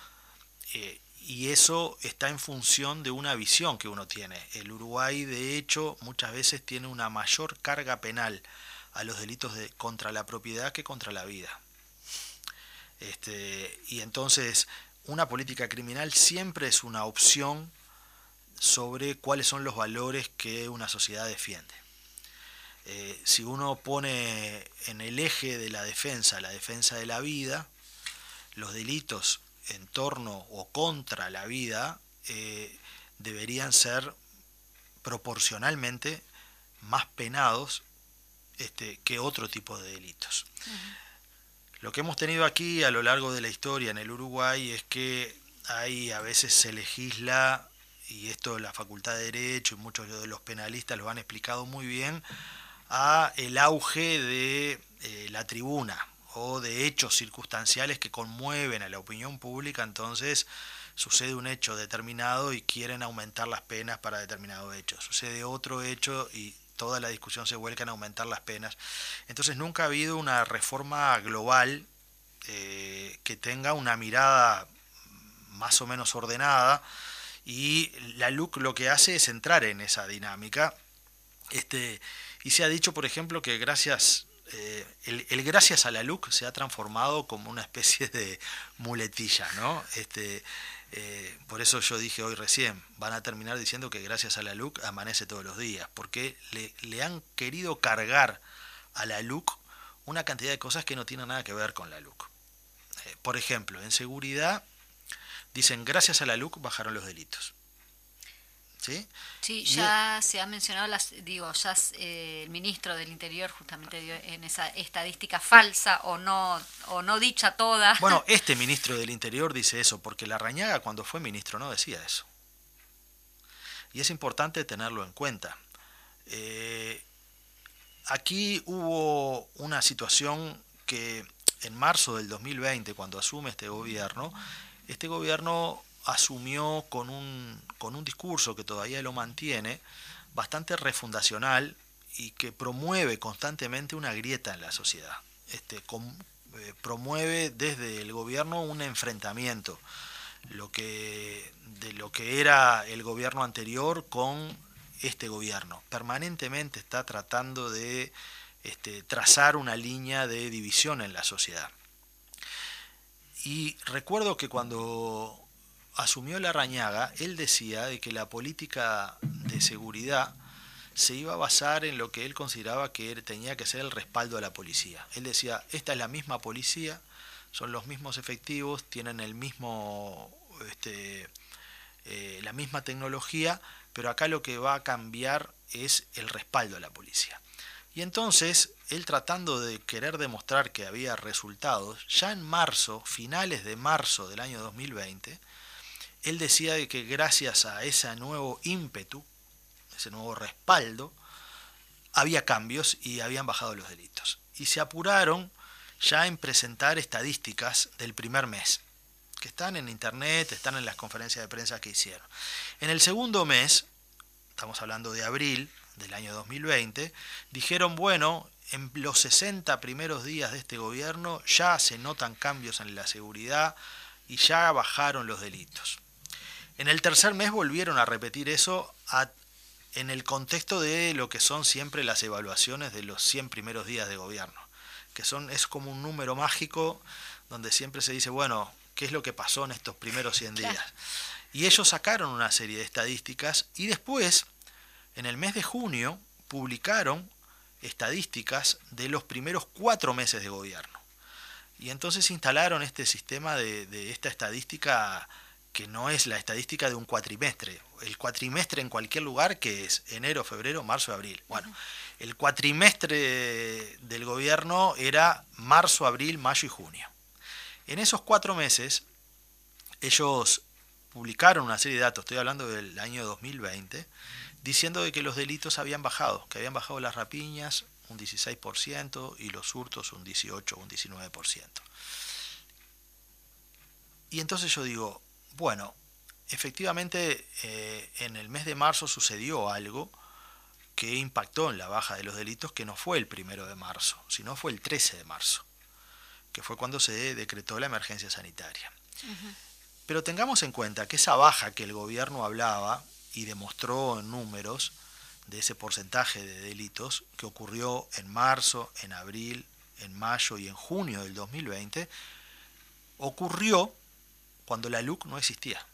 eh, y eso está en función de una visión que uno tiene. El Uruguay, de hecho, muchas veces tiene una mayor carga penal a los delitos de, contra la propiedad que contra la vida. Este, y entonces, una política criminal siempre es una opción sobre cuáles son los valores que una sociedad defiende. Eh, si uno pone en el eje de la defensa la defensa de la vida, los delitos en torno o contra la vida eh, deberían ser proporcionalmente más penados este, que otro tipo de delitos. Lo que hemos tenido aquí a lo largo de la historia en el Uruguay es que hay a veces se legisla y esto la Facultad de Derecho y muchos de los penalistas lo han explicado muy bien, a el auge de eh, la tribuna o de hechos circunstanciales que conmueven a la opinión pública, entonces sucede un hecho determinado y quieren aumentar las penas para determinado hecho. Sucede otro hecho y toda la discusión se vuelca en aumentar las penas. Entonces nunca ha habido una reforma global eh, que tenga una mirada más o menos ordenada y la LUC lo que hace es entrar en esa dinámica. Este, y se ha dicho, por ejemplo, que gracias, eh, el, gracias a la LUC se ha transformado como una especie de muletilla, ¿no? Este, eh, por eso yo dije hoy recién, van a terminar diciendo que gracias a la LUC amanece todos los días, porque le, le han querido cargar a la LUC una cantidad de cosas que no tienen nada que ver con la LUC. Eh, por ejemplo, en seguridad dicen, gracias a la LUC bajaron los delitos. ¿Sí? Sí, ya se ha mencionado, las, digo, ya eh, el ministro del Interior justamente dio en esa estadística falsa o no, o no dicha toda. Bueno, *laughs* este ministro del Interior dice eso, porque la Rañaga cuando fue ministro no decía eso. Y es importante tenerlo en cuenta. Eh, aquí hubo una situación que en marzo del 2020, cuando asume este gobierno, este gobierno asumió con un, con un discurso que todavía lo mantiene, bastante refundacional y que promueve constantemente una grieta en la sociedad. Este, eh, promueve desde el gobierno un enfrentamiento lo que, de lo que era el gobierno anterior con este gobierno. Permanentemente está tratando de este, trazar una línea de división en la sociedad. Y recuerdo que cuando asumió la Rañaga, él decía de que la política de seguridad se iba a basar en lo que él consideraba que tenía que ser el respaldo a la policía. Él decía, esta es la misma policía, son los mismos efectivos, tienen el mismo, este, eh, la misma tecnología, pero acá lo que va a cambiar es el respaldo a la policía. Y entonces, él tratando de querer demostrar que había resultados, ya en marzo, finales de marzo del año 2020, él decía de que gracias a ese nuevo ímpetu, ese nuevo respaldo, había cambios y habían bajado los delitos. Y se apuraron ya en presentar estadísticas del primer mes, que están en internet, están en las conferencias de prensa que hicieron. En el segundo mes, estamos hablando de abril, del año 2020, dijeron, bueno, en los 60 primeros días de este gobierno ya se notan cambios en la seguridad y ya bajaron los delitos. En el tercer mes volvieron a repetir eso en el contexto de lo que son siempre las evaluaciones de los 100 primeros días de gobierno, que son, es como un número mágico donde siempre se dice, bueno, ¿qué es lo que pasó en estos primeros 100 días? Y ellos sacaron una serie de estadísticas y después en el mes de junio publicaron estadísticas de los primeros cuatro meses de gobierno. Y entonces instalaron este sistema de, esta estadística que no es la estadística de un cuatrimestre. El cuatrimestre en cualquier lugar que es enero, febrero, marzo, abril. Bueno, el cuatrimestre del gobierno era marzo, abril, mayo y junio. En esos cuatro meses ellos publicaron una serie de datos, estoy hablando del año 2020, diciendo de que los delitos habían bajado, que habían bajado las rapiñas un 16% y los hurtos un 18 o un 19%. Y entonces yo digo, bueno, efectivamente eh, en el mes de marzo sucedió algo que impactó en la baja de los delitos, que no fue el primero de marzo, sino fue el 13 de marzo, que fue cuando se decretó la emergencia sanitaria. Pero tengamos en cuenta que esa baja que el gobierno hablaba y demostró en números de ese porcentaje de delitos que ocurrió en marzo, en abril, en mayo y en junio del 2020, ocurrió cuando la LUC no existía.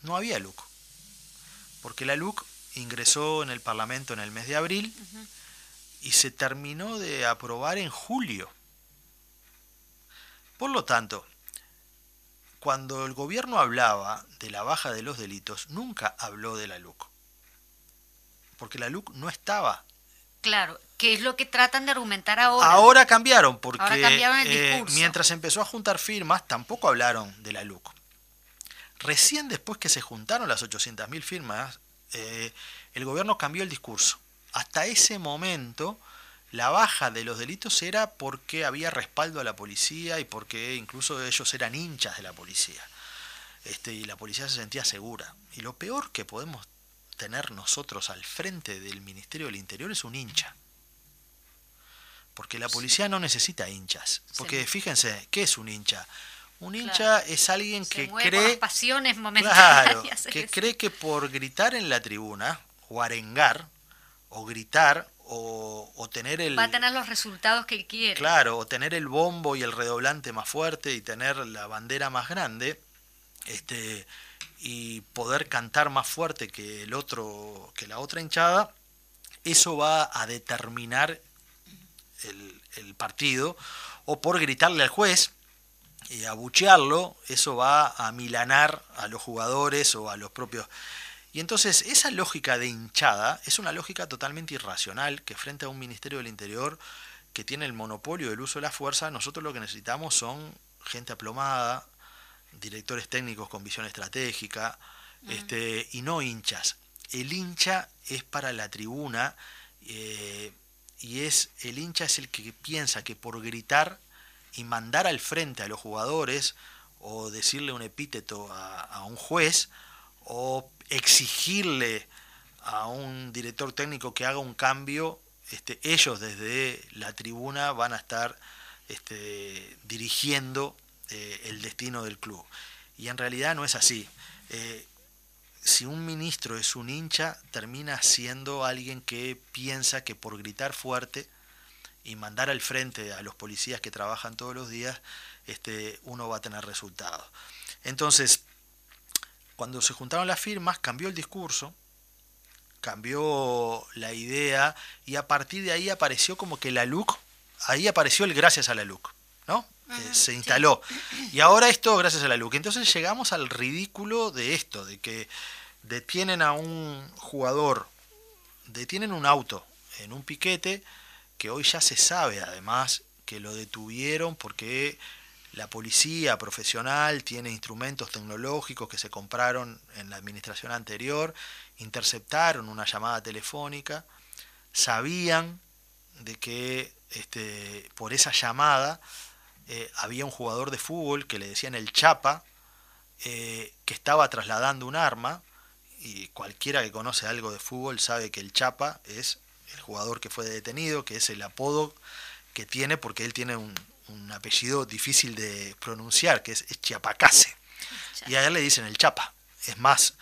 No había LUC. Porque la LUC ingresó en el Parlamento en el mes de abril y se terminó de aprobar en julio. Por lo tanto, cuando el gobierno hablaba de la baja de los delitos, nunca habló de la LUC. Porque la LUC no estaba. Claro, que es lo que tratan de argumentar ahora. Ahora cambiaron, porque eh, mientras empezó a juntar firmas, tampoco hablaron de la LUC. Recién después que se juntaron las 800.000 firmas, eh, el gobierno cambió el discurso. Hasta ese momento la baja de los delitos era porque había respaldo a la policía y porque incluso ellos eran hinchas de la policía. Este, y la policía se sentía segura. Y lo peor que podemos tener nosotros al frente del Ministerio del Interior es un hincha. Porque la policía no necesita hinchas. Porque fíjense, ¿qué es un hincha? Un hincha es alguien que cree. pasiones claro, *laughs* que cree que por gritar en la tribuna, o arengar, o gritar, o, tener el... Va a tener los resultados que quiere. Claro, o tener el bombo y el redoblante más fuerte y tener la bandera más grande, este, y poder cantar más fuerte que el otro, que la otra hinchada, eso va a determinar el, el partido, o por gritarle al juez y abuchearlo, eso va a milanar a los jugadores o a los propios y entonces esa lógica de hinchada es una lógica totalmente irracional que frente a un Ministerio del Interior que tiene el monopolio del uso de la fuerza, nosotros lo que necesitamos son gente aplomada, directores técnicos con visión estratégica, este, y no hinchas. El hincha es para la tribuna eh, y es el hincha es el que piensa que por gritar y mandar al frente a los jugadores o decirle un epíteto a, a un juez o exigirle a un director técnico que haga un cambio, este, ellos desde la tribuna van a estar este, dirigiendo eh, el destino del club. Y en realidad no es así. Eh, si un ministro es un hincha, termina siendo alguien que piensa que por gritar fuerte y mandar al frente a los policías que trabajan todos los días, este, uno va a tener resultados. Entonces, cuando se juntaron las firmas, cambió el discurso, cambió la idea y a partir de ahí apareció como que la LUC, ahí apareció el gracias a la LUC, ¿no? Eh, se instaló. Y ahora esto gracias a la LUC. Entonces llegamos al ridículo de esto, de que detienen a un jugador, detienen un auto en un piquete, que hoy ya se sabe además que lo detuvieron porque la policía profesional tiene instrumentos tecnológicos que se compraron en la administración anterior, interceptaron una llamada telefónica, sabían de que este, por esa llamada eh, había un jugador de fútbol que le decían el Chapa, eh, que estaba trasladando un arma, y cualquiera que conoce algo de fútbol sabe que el Chapa es el jugador que fue detenido, que es el apodo que tiene porque él tiene un, un apellido difícil de pronunciar, que es, Chiapacase. Y a él le dicen el Chapa. Es más,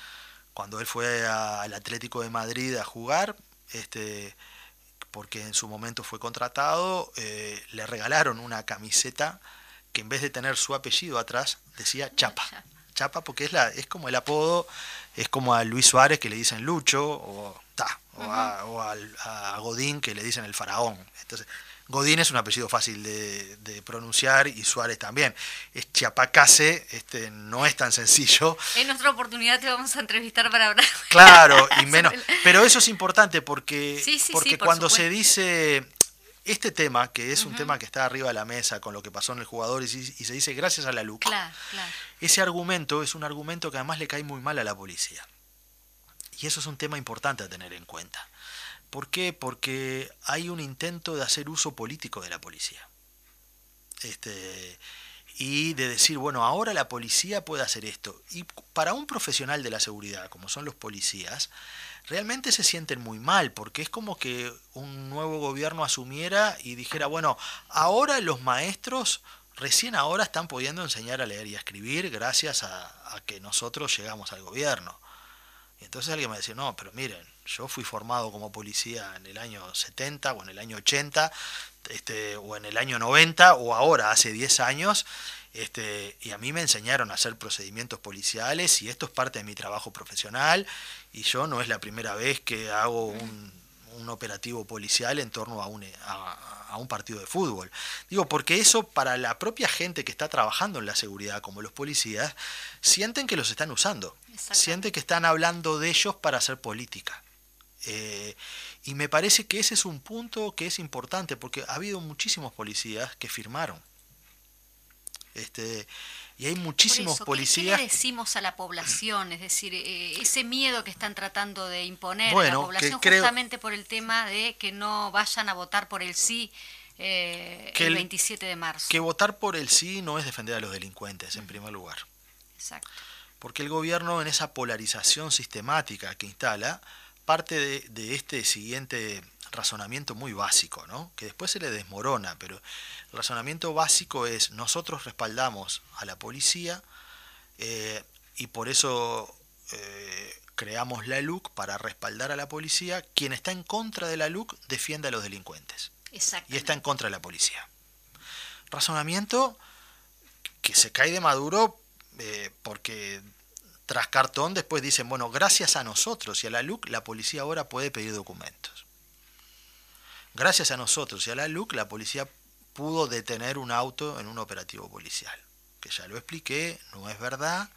cuando él fue al Atlético de Madrid a jugar, este, porque en su momento fue contratado, eh, le regalaron una camiseta que en vez de tener su apellido atrás, decía Chapa. Chapa porque es, la, es como el apodo, es como a Luis Suárez que le dicen Lucho, o, ta, o, a, a Godín que le dicen el faraón. Entonces, Godín es un apellido fácil de, pronunciar y Suárez también. Es Chiapacase, este, no es tan sencillo. En otra oportunidad te vamos a entrevistar para hablar. Claro, y *laughs* menos. Pero eso es importante porque, porque cuando se dice este tema, que es un tema que está arriba de la mesa con lo que pasó en el jugador y, se dice gracias a la LUC, ese argumento es un argumento que además le cae muy mal a la policía. Y eso es un tema importante a tener en cuenta. ¿Por qué? Porque hay un intento de hacer uso político de la policía. Este, y de decir, bueno, ahora la policía puede hacer esto. Y para un profesional de la seguridad, como son los policías, realmente se sienten muy mal, porque es como que un nuevo gobierno asumiera y dijera, bueno, ahora los maestros recién ahora están pudiendo enseñar a leer y a escribir gracias a, que nosotros llegamos al gobierno. Y entonces alguien me decía, no, pero miren, yo fui formado como policía en el año 70 o en el año 80, este, o en el año 90 o ahora, hace 10 años, este, y a mí me enseñaron a hacer procedimientos policiales y esto es parte de mi trabajo profesional y yo no es la primera vez que hago un, operativo policial en torno a un, a, un partido de fútbol. Digo, porque eso para la propia gente que está trabajando en la seguridad, como los policías, sienten que los están usando, sienten que están hablando de ellos para hacer política. Eh, y me parece que ese es un punto que es importante, porque ha habido muchísimos policías que firmaron este, y hay muchísimos policías. ¿qué, le decimos a la población? Es decir, eh, ese miedo que están tratando de imponer a la población justamente por el tema de que no vayan a votar por el sí eh, el 27 de marzo. Que votar por el sí no es defender a los delincuentes, en primer lugar. Exacto. Porque el gobierno en esa polarización sistemática que instala, parte de, de este siguiente razonamiento muy básico, ¿no? que después se le desmorona, pero el razonamiento básico es nosotros respaldamos a la policía eh, y por eso eh, creamos la LUC para respaldar a la policía. Quien está en contra de la LUC defiende a los delincuentes y está en contra de la policía. Razonamiento que se cae de maduro eh, porque tras cartón después dicen, bueno, gracias a nosotros y a la LUC la policía ahora puede pedir documentos. Gracias a nosotros y a la LUC, la policía pudo detener un auto en un operativo policial. Que ya lo expliqué, no es verdad.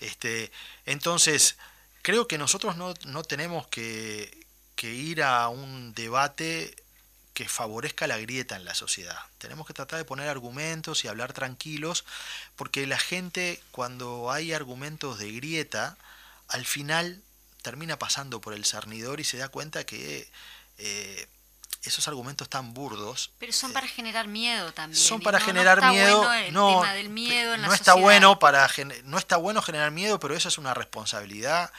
Este, entonces, creo que nosotros no, tenemos que, que ir a un debate que favorezca la grieta en la sociedad. Tenemos que tratar de poner argumentos y hablar tranquilos, porque la gente cuando hay argumentos de grieta, al final termina pasando por el cernidor y se da cuenta que eh, esos argumentos tan burdos. Pero son para generar miedo también. Son para generar miedo. no, del miedo no está bueno para no está bueno generar miedo, pero eso es una responsabilidad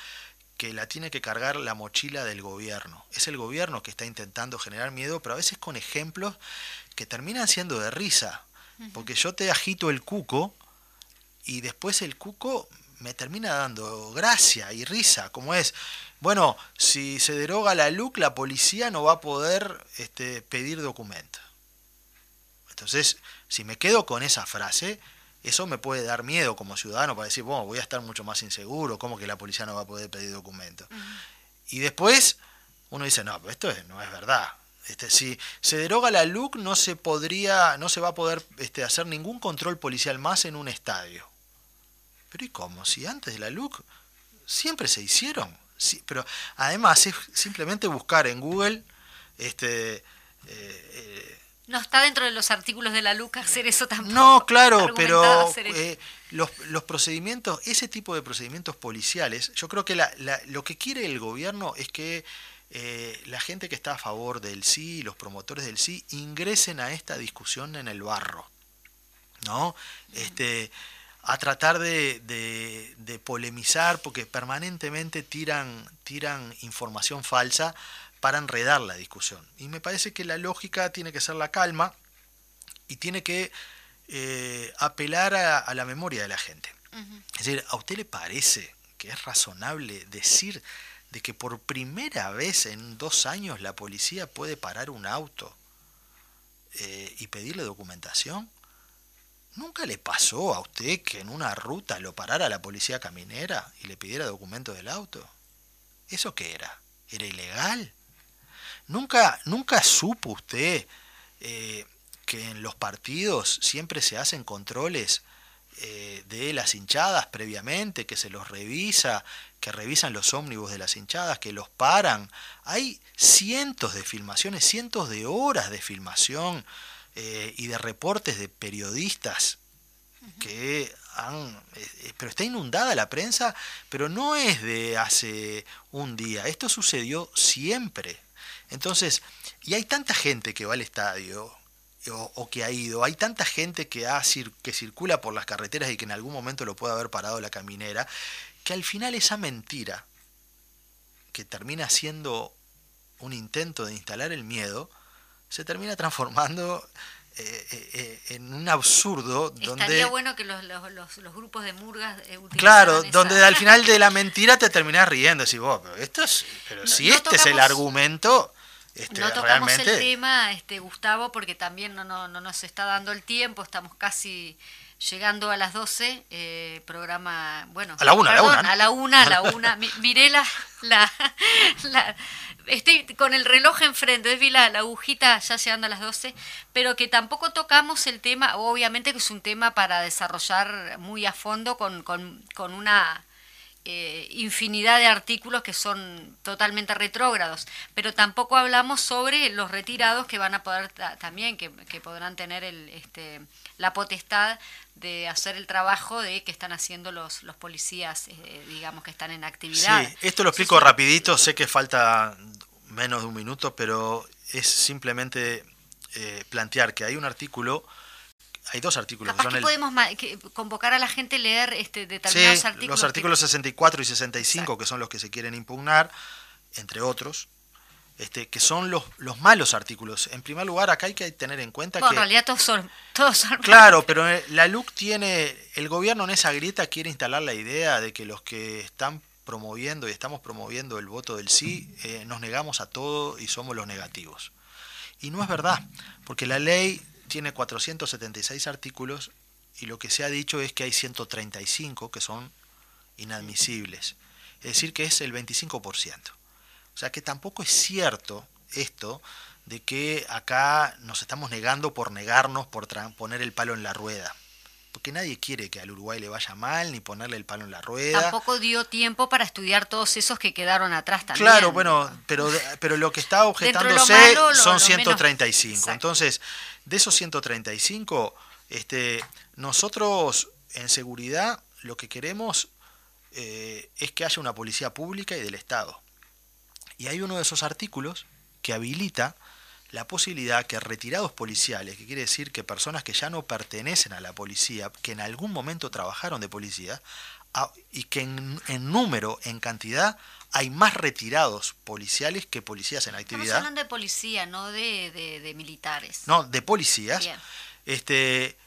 que la tiene que cargar la mochila del gobierno. Es el gobierno que está intentando generar miedo, pero a veces con ejemplos que terminan siendo de risa. Porque yo te agito el cuco y después el cuco me termina dando gracia y risa, como es, bueno, si se deroga la LUC, la policía no va a poder este, pedir documentos. Entonces, si me quedo con esa frase, eso me puede dar miedo como ciudadano para decir, bueno, voy a estar mucho más inseguro, ¿cómo que la policía no va a poder pedir documentos? Y después uno dice, no, pero esto no es verdad. Este, si se deroga la LUC, no se podría, no se va a poder este, hacer ningún control policial más en un estadio. Pero ¿y cómo? Si antes de la LUC siempre se hicieron. Sí, pero además es simplemente buscar en Google este eh, eh, no está dentro de los artículos de la LUC hacer eso tampoco. No, claro, pero eh, los, los, procedimientos, ese tipo de procedimientos policiales, yo creo que la, lo que quiere el gobierno es que la gente que está a favor del sí, los promotores del sí, ingresen a esta discusión en el barro. ¿No? Este a tratar de, de, polemizar porque permanentemente tiran, tiran información falsa para enredar la discusión. Y me parece que la lógica tiene que ser la calma y tiene que eh, apelar a, la memoria de la gente. Es decir, ¿a usted le parece que es razonable decir de que por primera vez en dos años la policía puede parar un auto eh, y pedirle documentación? ¿Nunca le pasó a usted que en una ruta lo parara la policía caminera y le pidiera documento del auto? ¿Eso qué era? ¿Era ilegal? ¿Nunca, nunca supo usted eh, que en los partidos siempre se hacen controles eh, de las hinchadas previamente, que se los revisa, que revisan los ómnibus de las hinchadas, que los paran. Hay cientos de filmaciones, cientos de horas de filmación eh, y de reportes de periodistas que han... Eh, pero está inundada la prensa, pero no es de hace un día, esto sucedió siempre. Entonces, y hay tanta gente que va al estadio, o, que ha ido. Hay tanta gente que, ha, que circula por las carreteras y que en algún momento lo puede haber parado la caminera, que al final esa mentira, que termina siendo un intento de instalar el miedo, se termina transformando eh, eh, eh, en un absurdo Estaría bueno que los, grupos de murgas Claro, donde al final de la mentira te terminas riendo. Si vos, pero esto es, pero si este es el argumento, este, no tocamos el tema, este, Gustavo, porque también no, no, no, nos está dando el tiempo, estamos casi llegando a las 12, eh, programa, bueno, a la una, a la una, a la una, a la *laughs* una, miré la, la, estoy con el reloj enfrente, vi la, la agujita ya llegando a las 12, pero que tampoco tocamos el tema, obviamente que es un tema para desarrollar muy a fondo con, con, con una eh, infinidad de artículos que son totalmente retrógrados, pero tampoco hablamos sobre los retirados que van a poder también, que, podrán tener el, este, la potestad de hacer el trabajo de que están haciendo los, los policías, eh, digamos, que están en actividad. Sí, esto lo explico rapidito, sé que falta menos de un minuto, pero es simplemente eh, plantear que hay un artículo hay dos artículos. Capaz que podemos convocar a la gente a leer este, determinados sí, artículos. Los artículos 64 y 65, que son los que se quieren impugnar, entre otros, este, que son los, los malos artículos. En primer lugar, acá hay que tener en cuenta que... en realidad todos son, todos son Claro, pero eh, la LUC tiene... El gobierno en esa grieta quiere instalar la idea de que los que están promoviendo y estamos promoviendo el voto del sí, eh, nos negamos a todo y somos los negativos. Y no es verdad, porque la ley tiene 476 artículos y lo que se ha dicho es que hay 135 que son inadmisibles. Es decir, que es el 25%. O sea que tampoco es cierto esto de que acá nos estamos negando por negarnos, por poner el palo en la rueda. Porque nadie quiere que al Uruguay le vaya mal ni ponerle el palo en la rueda. Tampoco dio tiempo para estudiar todos esos que quedaron atrás también. Claro, bueno, pero, pero lo que está objetándose son 135. Entonces, de esos 135, este, nosotros en seguridad lo que queremos eh, es que haya una policía pública y del Estado. Y hay uno de esos artículos que habilita la posibilidad que retirados policiales, que quiere decir que personas que ya no pertenecen a la policía, que en algún momento trabajaron de policía, y que en, número, en cantidad, hay más retirados policiales que policías en actividad. Estamos hablando de policía, no de, militares. No, de policías. Este,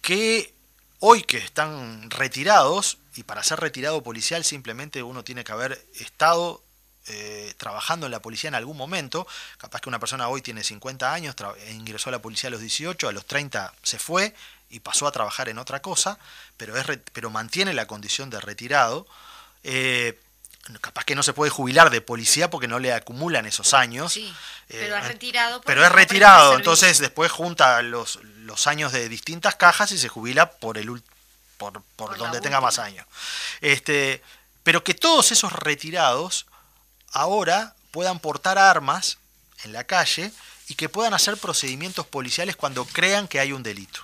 que hoy que están retirados, y para ser retirado policial simplemente uno tiene que haber estado eh, trabajando en la policía en algún momento, capaz que una persona hoy tiene 50 años, ingresó a la policía a los 18, a los 30 se fue y pasó a trabajar en otra cosa, pero, es, pero mantiene la condición de retirado. Eh, capaz que no se puede jubilar de policía porque no le acumulan esos años. Sí, pero es retirado. Pero es retirado, entonces después junta los, los años de distintas cajas y se jubila por el por, por donde tenga más años. Este, pero que todos esos retirados ahora puedan portar armas en la calle y que puedan hacer procedimientos policiales cuando crean que hay un delito.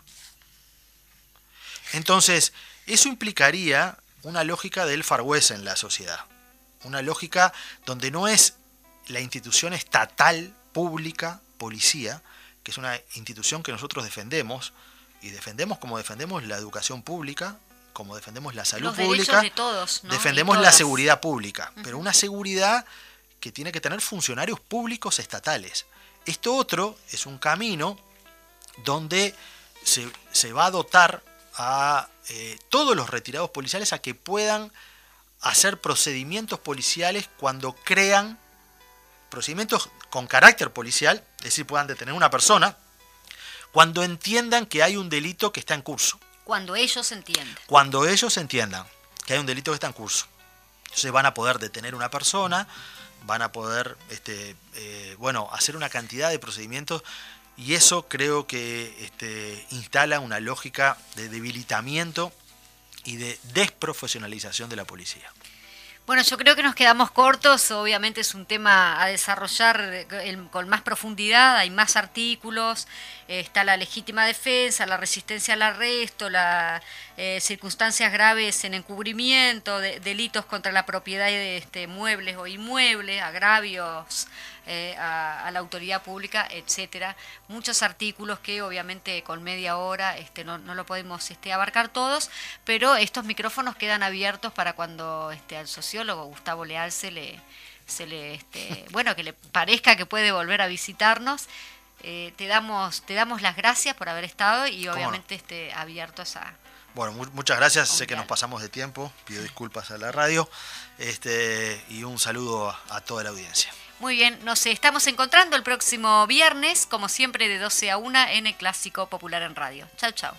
Entonces, eso implicaría una lógica del Far West en la sociedad. Una lógica donde no es la institución estatal, pública, policía, que es una institución que nosotros defendemos, y defendemos como defendemos la educación pública, como defendemos la salud pública, de todos, defendemos la seguridad pública, pero una seguridad que tiene que tener funcionarios públicos estatales. Esto otro es un camino donde se, va a dotar a eh, todos los retirados policiales a que puedan hacer procedimientos policiales cuando crean procedimientos con carácter policial, es decir, puedan detener una persona, cuando entiendan que hay un delito que está en curso. Cuando ellos entiendan. Cuando ellos entiendan que hay un delito que está en curso. Entonces van a poder detener una persona, van a poder este, eh, bueno, hacer una cantidad de procedimientos y eso creo que este, instala una lógica de debilitamiento y de desprofesionalización de la policía. Bueno, yo creo que nos quedamos cortos, obviamente es un tema a desarrollar con más profundidad, hay más artículos, está la legítima defensa, la resistencia al arresto, las eh, circunstancias graves en encubrimiento, delitos contra la propiedad de este, muebles o inmuebles, agravios eh, a, la autoridad pública, etcétera. Muchos artículos que obviamente con media hora este, no, lo podemos este, abarcar todos, pero estos micrófonos quedan abiertos para cuando este, al sociólogo Gustavo Leal se le, se le este, bueno, que le parezca que puede volver a visitarnos. Eh, te damos te damos las gracias por haber estado y obviamente este, abiertos a, bueno, muchas gracias. Sé que nos pasamos de tiempo. Pido disculpas a la radio. Este, y un saludo a toda la audiencia. Muy bien, nos estamos encontrando el próximo viernes, como siempre, de 12 a 1 en el Clásico Popular en Radio. Chao, chao.